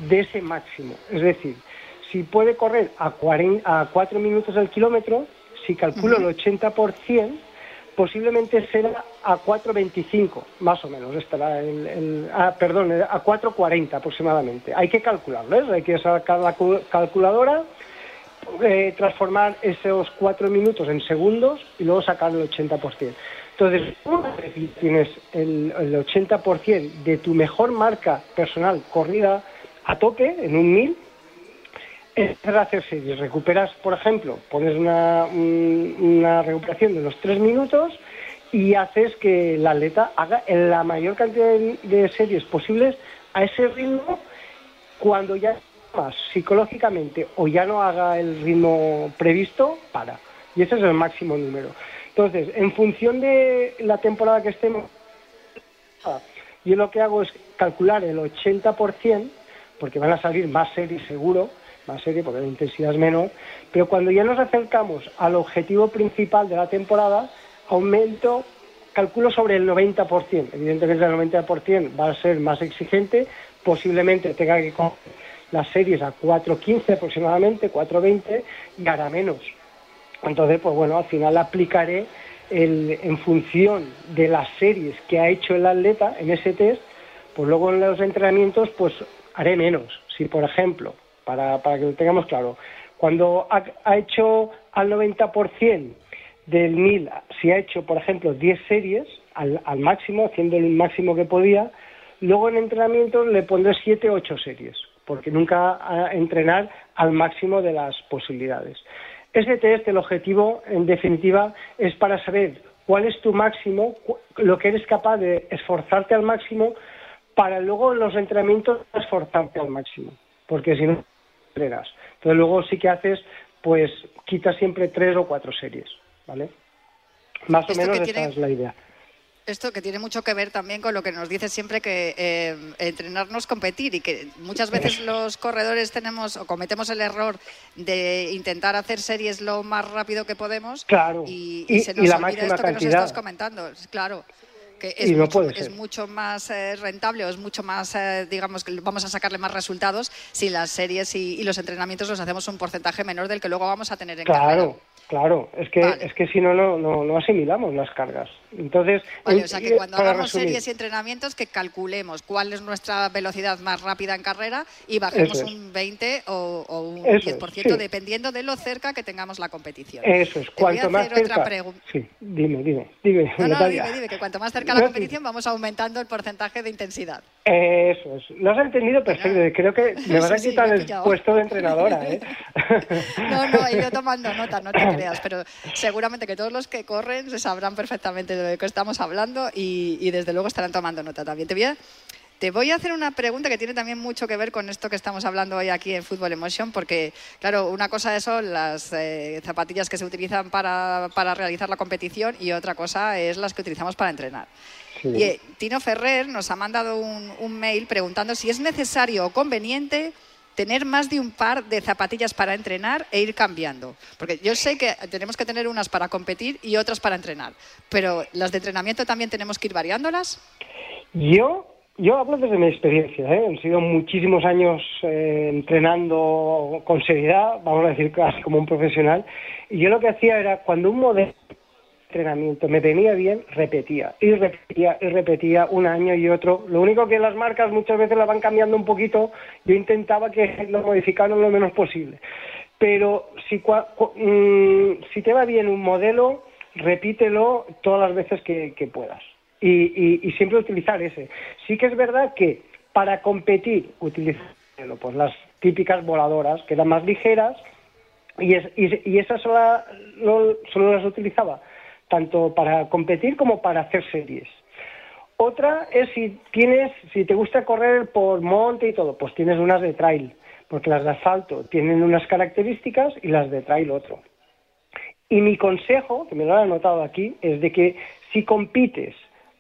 de ese máximo. Es decir, si puede correr a, 40, a 4 minutos al kilómetro, si calculo el 80%, posiblemente será a 4.25, más o menos, estará el, ah, perdón, a 4.40 aproximadamente. Hay que calcularlo, hay que sacar la calculadora eh, transformar esos cuatro minutos en segundos y luego sacar el 80%. Entonces, una vez tienes el, 80% de tu mejor marca personal corrida a tope en un mil, es hacer series. Recuperas, por ejemplo, pones una, una recuperación de los tres minutos y haces que el atleta haga la mayor cantidad de series posibles a ese ritmo cuando ya psicológicamente o ya no haga el ritmo previsto, para. Y ese es el máximo número. Entonces, en función de la temporada que estemos, yo lo que hago es calcular el 80%, porque van a salir más series seguro, más series porque la intensidad es menor, pero cuando ya nos acercamos al objetivo principal de la temporada, aumento, calculo sobre el 90%. Evidentemente el 90% va a ser más exigente, posiblemente tenga que las series a 4.15 aproximadamente, 4.20 y hará menos. Entonces, pues bueno, al final aplicaré el, en función de las series que ha hecho el atleta en ese test, pues luego en los entrenamientos pues haré menos. Si, por ejemplo, para, para que lo tengamos claro, cuando ha, hecho al 90% del 1000, si ha hecho, por ejemplo, 10 series al, al máximo, haciendo el máximo que podía, luego en entrenamientos le pondré 7 8 series porque nunca a entrenar al máximo de las posibilidades. Ese test, el objetivo, en definitiva, es para saber cuál es tu máximo, lo que eres capaz de esforzarte al máximo, para luego en los entrenamientos esforzarte al máximo, porque si no, entrenas. Entonces luego sí que haces, pues quitas siempre tres o cuatro series, ¿vale? Más o menos esa es la idea esto que tiene mucho que ver también con lo que nos dice siempre que eh, entrenarnos, competir y que muchas veces los corredores tenemos o cometemos el error de intentar hacer series lo más rápido que podemos claro. y, se nos olvida esto que nos estás comentando. Claro que es, mucho, es mucho, más eh, rentable o es mucho más, eh, digamos, que vamos a sacarle más resultados si las series y, los entrenamientos los hacemos un porcentaje menor del que luego vamos a tener en claro. Claro, es que, es que si no, no, no, asimilamos las cargas. Entonces, o sea que cuando hagamos series y entrenamientos, que calculemos cuál es nuestra velocidad más rápida en carrera y bajemos un 20 o, un 10%, dependiendo de lo cerca que tengamos la competición. Eso es, cuanto más cerca. Sí, dime, dime, dime. No, no, dime, dime, que cuanto más cerca la competición, vamos aumentando el porcentaje de intensidad. Eso es. Lo has entendido perfecto. Creo que me vas a quitar el puesto de entrenadora, ¿eh? No, no, he ido tomando nota, no te creas, pero seguramente que todos los que corren se sabrán perfectamente de lo que estamos hablando y, y desde luego estarán tomando nota también. Te voy, a, te voy a hacer una pregunta que tiene también mucho que ver con esto que estamos hablando hoy aquí en Fútbol Emotion, porque, claro, una cosa son las eh, zapatillas que se utilizan para, para realizar la competición y otra cosa es las que utilizamos para entrenar. Y eh, Tino Ferrer nos ha mandado un, mail preguntando si es necesario o conveniente tener más de un par de zapatillas para entrenar e ir cambiando. Porque yo sé que tenemos que tener unas para competir y otras para entrenar, pero las de entrenamiento también tenemos que ir variándolas. Yo, yo hablo desde mi experiencia, ¿eh? he sido muchísimos años eh, entrenando con seriedad, vamos a decir casi como un profesional, y yo lo que hacía era cuando un modelo entrenamiento me venía bien, repetía y repetía y repetía un año y otro. Lo único que las marcas muchas veces las van cambiando un poquito, yo intentaba que lo modificaran lo menos posible. Pero si, mm, si te va bien un modelo, repítelo todas las veces que, puedas. Y, siempre utilizar ese. Sí que es verdad que para competir utilizar pues las típicas voladoras, que eran más ligeras, y, y, esas solo las utilizaba tanto para competir como para hacer series. Otra es si tienes, si te gusta correr por monte y todo, pues tienes unas de trail, porque las de asfalto tienen unas características y las de trail otro. Y mi consejo, que me lo he anotado aquí, es de que si compites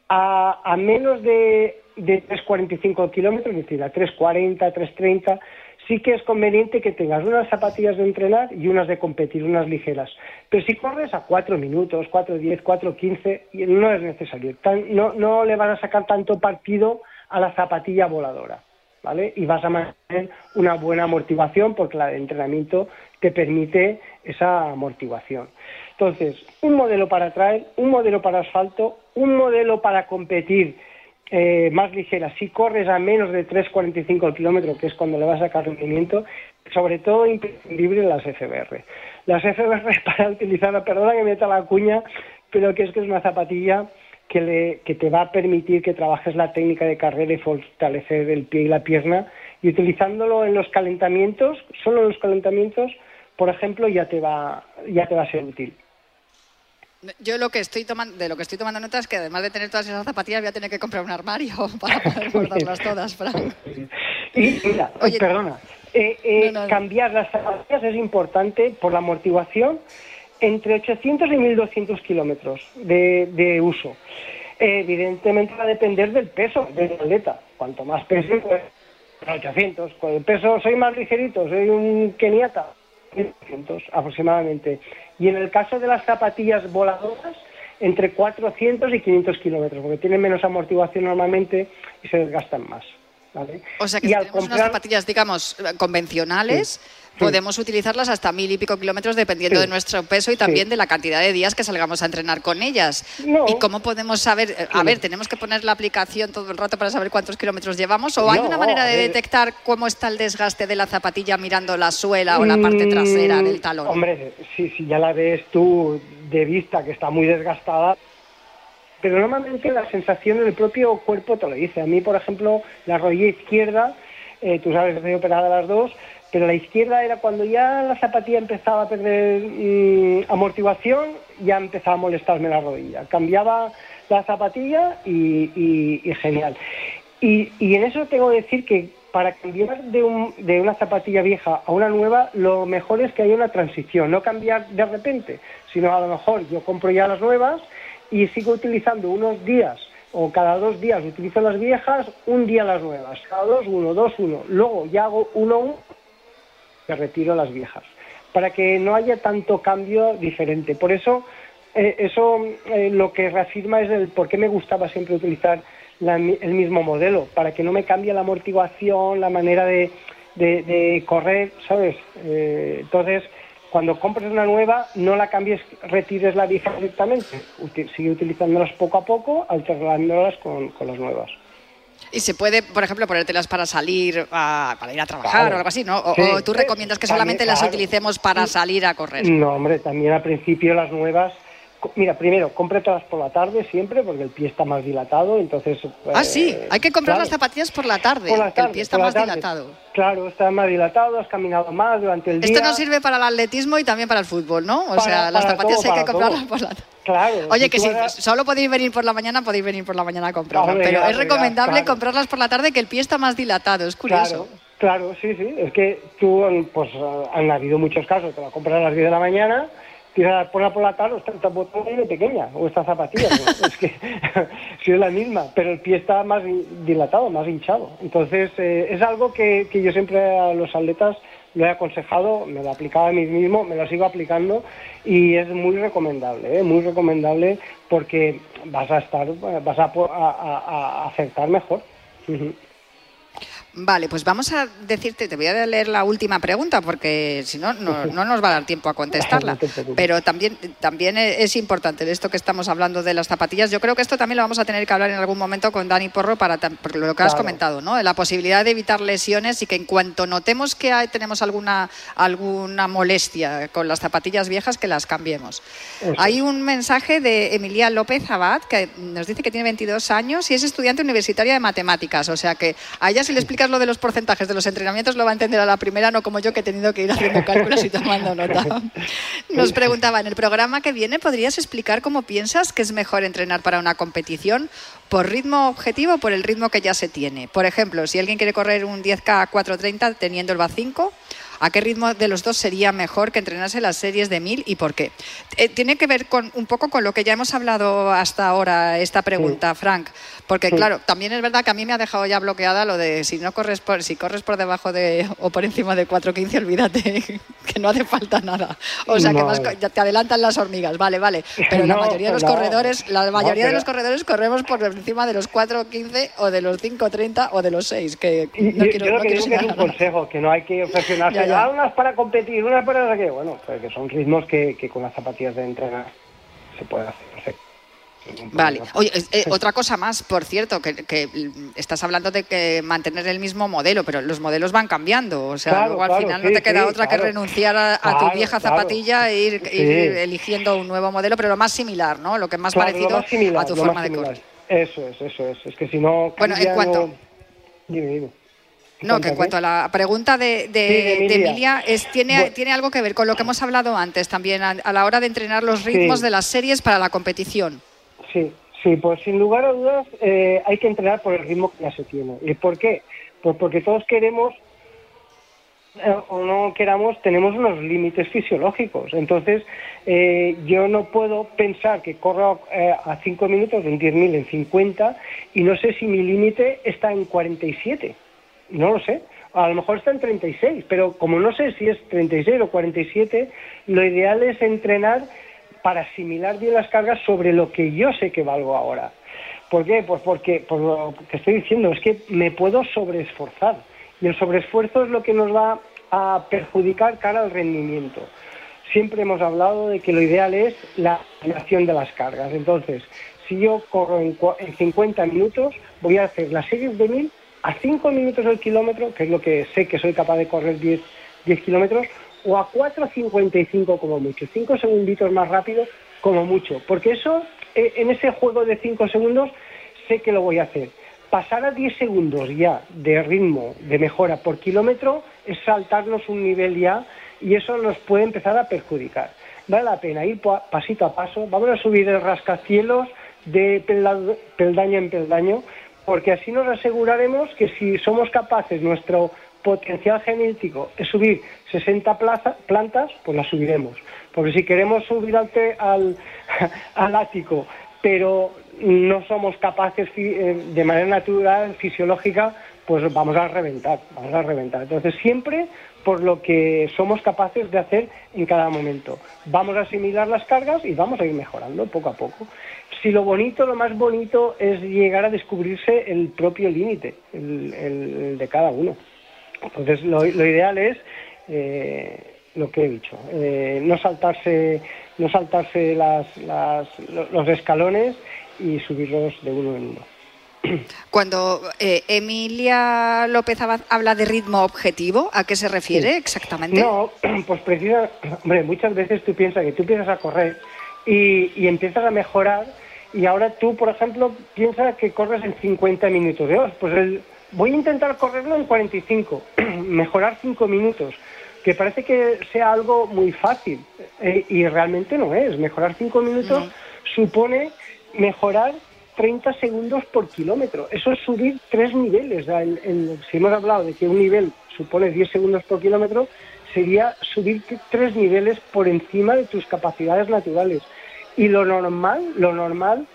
a, a menos de, de 3,45 kilómetros, es decir, a 3,40, 3,30, sí que es conveniente que tengas unas zapatillas de entrenar y unas de competir, unas ligeras. Pero si corres a 4 minutos, 4, 10, 4, 15, no es necesario. no, le van a sacar tanto partido a la zapatilla voladora. ¿Vale? Y vas a mantener una buena amortiguación porque la de entrenamiento te permite esa amortiguación. Entonces, un modelo para traer, un modelo para asfalto, un modelo para competir eh, más ligera. Si corres a menos de 3,45 kilómetros, que es cuando le vas a sacar rendimiento, sobre todo imprescindible las FBR. Las FBR para utilizarla, perdona que meta la cuña, pero que es que es una zapatilla que, le, que te va a permitir que trabajes la técnica de carrera y fortalecer el pie y la pierna. Y utilizándolo en los calentamientos, solo en los calentamientos, por ejemplo, ya te va, ya te va a ser útil. Yo lo que estoy tomando, de lo que estoy tomando nota es que además de tener todas esas zapatillas voy a tener que comprar un armario para poder guardarlas todas, Frank. Y mira, perdona, eh, eh, cambiar las zapatillas es importante por la amortiguación entre 800 y 1200 kilómetros de, uso. evidentemente va a depender del peso del atleta. Cuanto más peso, pues 800. Con el peso soy más ligerito, soy un keniata, 1200 aproximadamente y en el caso de las zapatillas voladoras, entre 400 y 500 kilómetros, porque tienen menos amortiguación normalmente y se desgastan más. O sea que si tenemos unas zapatillas, digamos, convencionales, podemos utilizarlas hasta mil y pico kilómetros dependiendo de nuestro peso y también de la cantidad de días que salgamos a entrenar con ellas. ¿Y cómo podemos saber? Eh, a ver, ¿tenemos que poner la aplicación todo el rato para saber cuántos kilómetros llevamos? ¿O hay una manera de detectar cómo está el desgaste de la zapatilla mirando la suela o la parte mm, trasera del talón? Hombre, si, si ya la ves tú de vista que está muy desgastada, pero normalmente la sensación del propio cuerpo te lo dice. A mí, por ejemplo, la rodilla izquierda, eh, tú sabes estoy operada las dos, pero la izquierda era cuando ya la zapatilla empezaba a perder mm, amortiguación, ya empezaba a molestarme la rodilla. Cambiaba la zapatilla y, genial. Y, en eso tengo que decir que para cambiar de, de, una zapatilla vieja a una nueva, lo mejor es que haya una transición, no cambiar de repente, sino a lo mejor yo compro ya las nuevas y sigo utilizando unos días o cada dos días utilizo las viejas, un día las nuevas, cada dos uno, dos uno, luego ya hago uno uno que retiro las viejas, para que no haya tanto cambio diferente. Por eso, eh, eso eh, lo que reafirma es el por qué me gustaba siempre utilizar el mismo modelo, para que no me cambie la amortiguación, la manera de, de, correr, ¿sabes? Eh, entonces, cuando compres una nueva, no la cambies, retires la vieja directamente, sigue utilizándolas poco a poco, alternándolas con, con las nuevas. Y se puede, por ejemplo, ponértelas para salir, para ir a trabajar o algo así, ¿no? O, tú recomiendas que solamente las utilicemos para salir a correr. No, hombre, también al principio las nuevas Mira, primero, cómpratelas por la tarde siempre porque el pie está más dilatado, entonces... Ah, sí, eh, hay que comprar las zapatillas por la tarde, el pie está más dilatado. Claro, está más dilatado, has caminado más durante el día. Esto no sirve para el atletismo y también para el fútbol, ¿no? O sea, las zapatillas hay que comprarlas por la tarde. Claro. Oye, que si solo podéis venir por la mañana, podéis venir por la mañana a comprarlas, pero es recomendable comprarlas por la tarde que el pie está más dilatado, es curioso. Claro, sí, sí, es que tú, pues han habido muchos casos, te la compras a las 10 de la mañana tirar por la por la tarde, esta botón de pequeña, o esta zapatilla, es que si es la misma, pero el pie está más dilatado, más hinchado. Entonces, eh, es algo que, que, yo siempre a los atletas lo he aconsejado, me lo aplicaba a mí mismo, me lo sigo aplicando y es muy recomendable, ¿eh? muy recomendable porque vas a estar, vas a, a, a acertar mejor. Vale, pues vamos a decirte, te voy a leer la última pregunta porque si no, no, nos va a dar tiempo a contestarla. Pero también, también es importante de esto que estamos hablando de las zapatillas. Yo creo que esto también lo vamos a tener que hablar en algún momento con Dani Porro para lo que has comentado, ¿no? La posibilidad de evitar lesiones y que en cuanto notemos que tenemos alguna, alguna molestia con las zapatillas viejas, que las cambiemos. Hay un mensaje de Emilia López Abad que nos dice que tiene 22 años y es estudiante universitaria de matemáticas. O sea que a ella si le lo de los porcentajes de los entrenamientos lo va a entender a la primera, no como yo que he tenido que ir haciendo cálculos y tomando nota. Nos preguntaba, en el programa que viene, ¿podrías explicar cómo piensas que es mejor entrenar para una competición? ¿Por ritmo objetivo o por el ritmo que ya se tiene? Por ejemplo, si alguien quiere correr un 10K a 4.30 teniendo el VA 5, ¿A qué ritmo de los dos sería mejor que entrenase las series de 1000 y por qué? Eh, tiene que ver con un poco con lo que ya hemos hablado hasta ahora, esta pregunta, Frank. Porque, claro, también es verdad que a mí me ha dejado ya bloqueada lo de si no corres por, si corres por debajo de o por encima de 4.15, olvídate que no hace falta nada. O sea, que te adelantan las hormigas, vale, vale. Pero la mayoría de los corredores, la mayoría de los corredores corremos por encima de los 4.15 o de los 5.30 o de los 6. Que no yo, quiero, yo lo que digo que es un consejo, que no hay que obsesionarse unas para competir, unas para qué, bueno, pues que son ritmos que, que con las zapatillas de entrenar se puede hacer perfecto. Vale. Oye, eh, otra cosa más, por cierto, que, estás hablando de que mantener el mismo modelo, pero los modelos van cambiando. O sea, luego al final no te queda otra que renunciar a, tu vieja zapatilla e ir, eligiendo un nuevo modelo, pero lo más similar, ¿no? Lo que es más parecido a tu forma de correr. Eso es, eso es. Es que si no. Bueno, en cuanto. Dime, dime. No, que en cuanto a la pregunta de, Emilia. es, tiene, tiene algo que ver con lo que hemos hablado antes también, a, la hora de entrenar los ritmos de las series para la competición. Sí, sí, pues sin lugar a dudas eh, hay que entrenar por el ritmo que ya se tiene. ¿Y por qué? Pues porque todos queremos eh, o no queramos, tenemos unos límites fisiológicos. Entonces, eh, yo no puedo pensar que corro a 5 minutos en 10.000 en 50 y no sé si mi límite está en 47 no lo sé. A lo mejor está en 36, pero como no sé si es 36 o 47, lo ideal es entrenar para asimilar bien las cargas sobre lo que yo sé que valgo ahora. ¿Por qué? Pues porque, por lo que estoy diciendo, es que me puedo sobreesforzar. Y el sobreesfuerzo es lo que nos va a perjudicar cara al rendimiento. Siempre hemos hablado de que lo ideal es la eliminación de las cargas. Entonces, si yo corro en, en 50 minutos, voy a hacer las series de 1000 a 5 minutos del kilómetro, que es lo que sé que soy capaz de correr 10, 10 kilómetros, o a 4.55 como mucho, 5 segunditos más rápido como mucho, porque eso, eh, en ese juego de 5 segundos, sé que lo voy a hacer. Pasar a 10 segundos ya de ritmo de mejora por kilómetro es saltarnos un nivel ya y eso nos puede empezar a perjudicar. Vale la pena ir pasito a paso, vamos a subir el rascacielos de peldaño en peldaño, porque así nos aseguraremos que si somos capaces, nuestro potencial genético es subir 60 plantas, pues las subiremos. Porque si queremos subir al, al, ático, pero no somos capaces eh, de manera natural, fisiológica, pues vamos a reventar, vamos a reventar. Entonces siempre por lo que somos capaces de hacer en cada momento. Vamos a asimilar las cargas y vamos a ir mejorando poco a poco si lo bonito, lo más bonito es llegar a descubrirse el propio límite, el, de cada uno. Entonces, lo, ideal es eh, lo que he dicho, eh, no saltarse, no saltarse los escalones y subirlos de uno en uno. Cuando eh, Emilia López habla de ritmo objetivo, ¿a qué se refiere exactamente? No, pues precisa, hombre, muchas veces tú piensas que tú empiezas a correr y, empiezas a mejorar y ahora tú, por ejemplo, piensas que corres en 50 minutos de Pues voy a intentar correrlo en 45, mejorar 5 minutos, que parece que sea algo muy fácil eh, y realmente no es. Mejorar 5 minutos supone mejorar 30 segundos por kilómetro. Eso es subir tres niveles. si hemos hablado de que un nivel supone 10 segundos por kilómetro, sería subir tres niveles por encima de tus capacidades naturales. Y lo normal, lo normal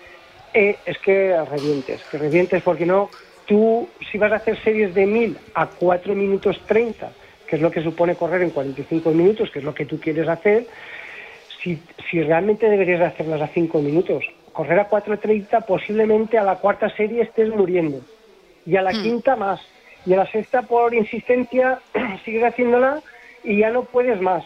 eh, es que revientes, que revientes, porque no, tú si vas a hacer series de 1000 a 4 minutos 30, que es lo que supone correr en 45 minutos, que es lo que tú quieres hacer, si, si realmente deberías hacerlas a 5 minutos, correr a 4.30 posiblemente a la cuarta serie estés muriendo y a la hmm. quinta más y a la sexta por insistencia sigues haciéndola y ya no puedes más.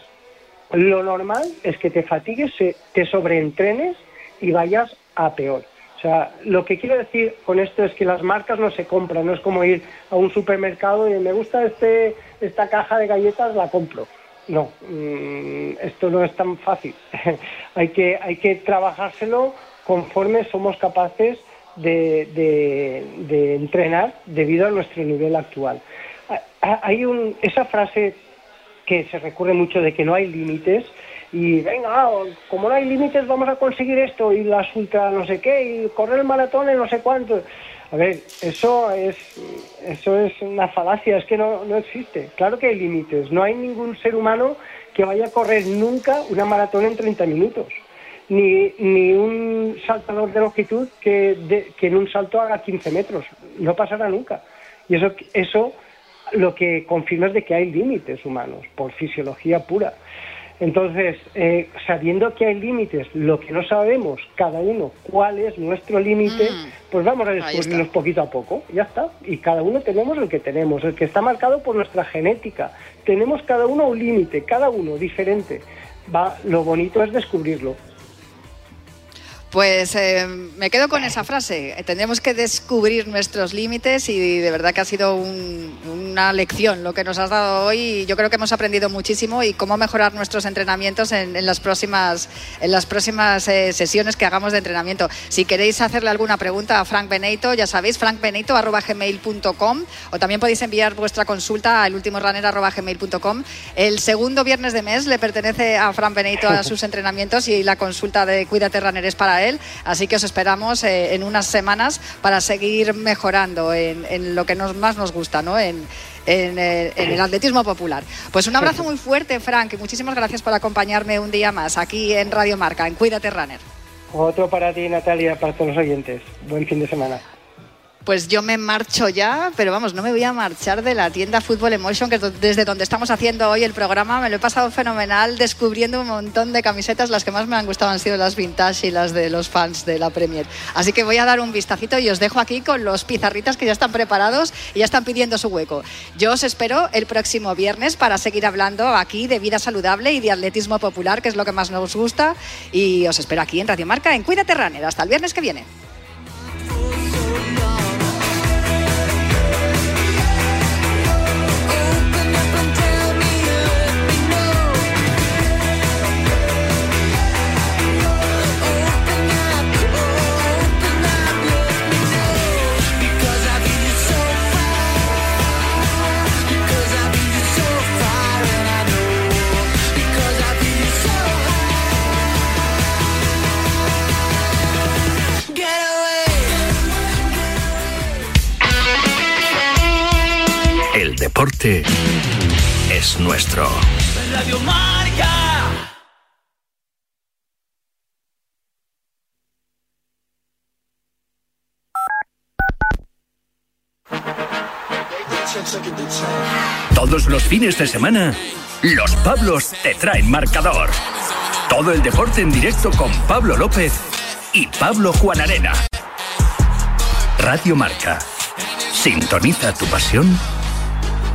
Lo normal es que te fatigues, te sobreentrenes y vayas a peor. O sea, lo que quiero decir con esto es que las marcas no se compran, no es como ir a un supermercado y me gusta este, esta caja de galletas, la compro. No, mm, esto no es tan fácil. hay, que, hay que trabajárselo conforme somos capaces de, entrenar debido a nuestro nivel actual. Hay un, esa frase que se recurre mucho de que no hay límites y venga, ah, como no hay límites vamos a conseguir esto y las ultra no sé qué y correr el maratón en no sé cuánto. A ver, eso es, eso es una falacia, es que no, no existe. Claro que hay límites, no hay ningún ser humano que vaya a correr nunca una maratón en 30 minutos ni, ni un saltador de longitud que, que en un salto haga 15 metros. No pasará nunca. Y eso, eso lo que confirma es de que hay límites humanos, por fisiología pura. Entonces, eh, sabiendo que hay límites, lo que no sabemos cada uno cuál es nuestro límite, mm. pues vamos a descubrirlos poquito a poco, ya está. Y cada uno tenemos el que tenemos, el que está marcado por nuestra genética. Tenemos cada uno un límite, cada uno diferente. Va, lo bonito es descubrirlo. Pues eh, me quedo con esa frase. Tendremos que descubrir nuestros límites y de verdad que ha sido una lección lo que nos has dado hoy. Yo creo que hemos aprendido muchísimo y cómo mejorar nuestros entrenamientos en, las próximas, en las próximas eh, sesiones que hagamos de entrenamiento. Si queréis hacerle alguna pregunta a Frank Benito, ya sabéis, frankbenito.gmail.com o también podéis enviar vuestra consulta a elultimorunner.gmail.com. El segundo viernes de mes le pertenece a Frank Benito a sus entrenamientos y la consulta de Cuídate Runner es para él. Así que os esperamos eh, en unas semanas para seguir mejorando en, lo que nos, más nos gusta, ¿no? En, en, eh, el atletismo popular. Pues un abrazo muy fuerte, Frank, y muchísimas gracias por acompañarme un día más aquí en Radio Marca, en Cuídate Runner. Otro para ti, Natalia, para todos los oyentes. Buen fin de semana pues yo me marcho ya, pero vamos, no me voy a marchar de la tienda Fútbol Emotion, que desde donde estamos haciendo hoy el programa, me lo he pasado fenomenal descubriendo un montón de camisetas. Las que más me han gustado han sido las vintage y las de los fans de la Premier. Así que voy a dar un vistacito y os dejo aquí con los pizarritas que ya están preparados y ya están pidiendo su hueco. Yo os espero el próximo viernes para seguir hablando aquí de vida saludable y de atletismo popular, que es lo que más nos gusta. Y os espero aquí en Radio Marca, en Cuídate Runner. Hasta el viernes que viene. Deporte es nuestro. Radio Marca. Todos los fines de semana, los Pablos te traen marcador. Todo el deporte en directo con Pablo López y Pablo Juan Arena. Radio Marca. Sintoniza tu pasión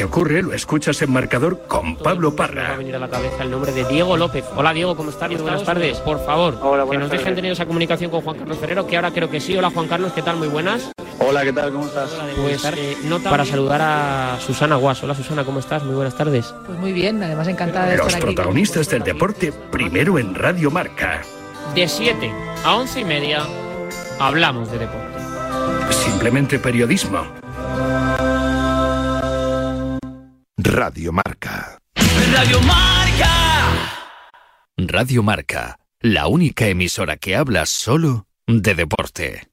Que ocurre lo escuchas en marcador con Pablo Me va a Parra. venir a la cabeza el nombre de Diego López. Hola Diego, ¿cómo estás? Muy buenas tardes. Por favor, que nos dejen tener esa comunicación con Juan Carlos Ferrero, que ahora creo que sí. Hola Juan Carlos, ¿qué tal? Muy buenas. Hola, ¿qué tal? ¿Cómo estás? Pues eh, nota para saludar a Susana Guas. Hola Susana, ¿cómo estás? Muy buenas tardes. Pues muy bien, además encantada de Los estar aquí. protagonistas del deporte primero en Radio Marca. De 7 a 11 y media hablamos de deporte. Simplemente periodismo. Radio Marca. Radio Marca. Radio Marca, la única emisora que habla solo de deporte.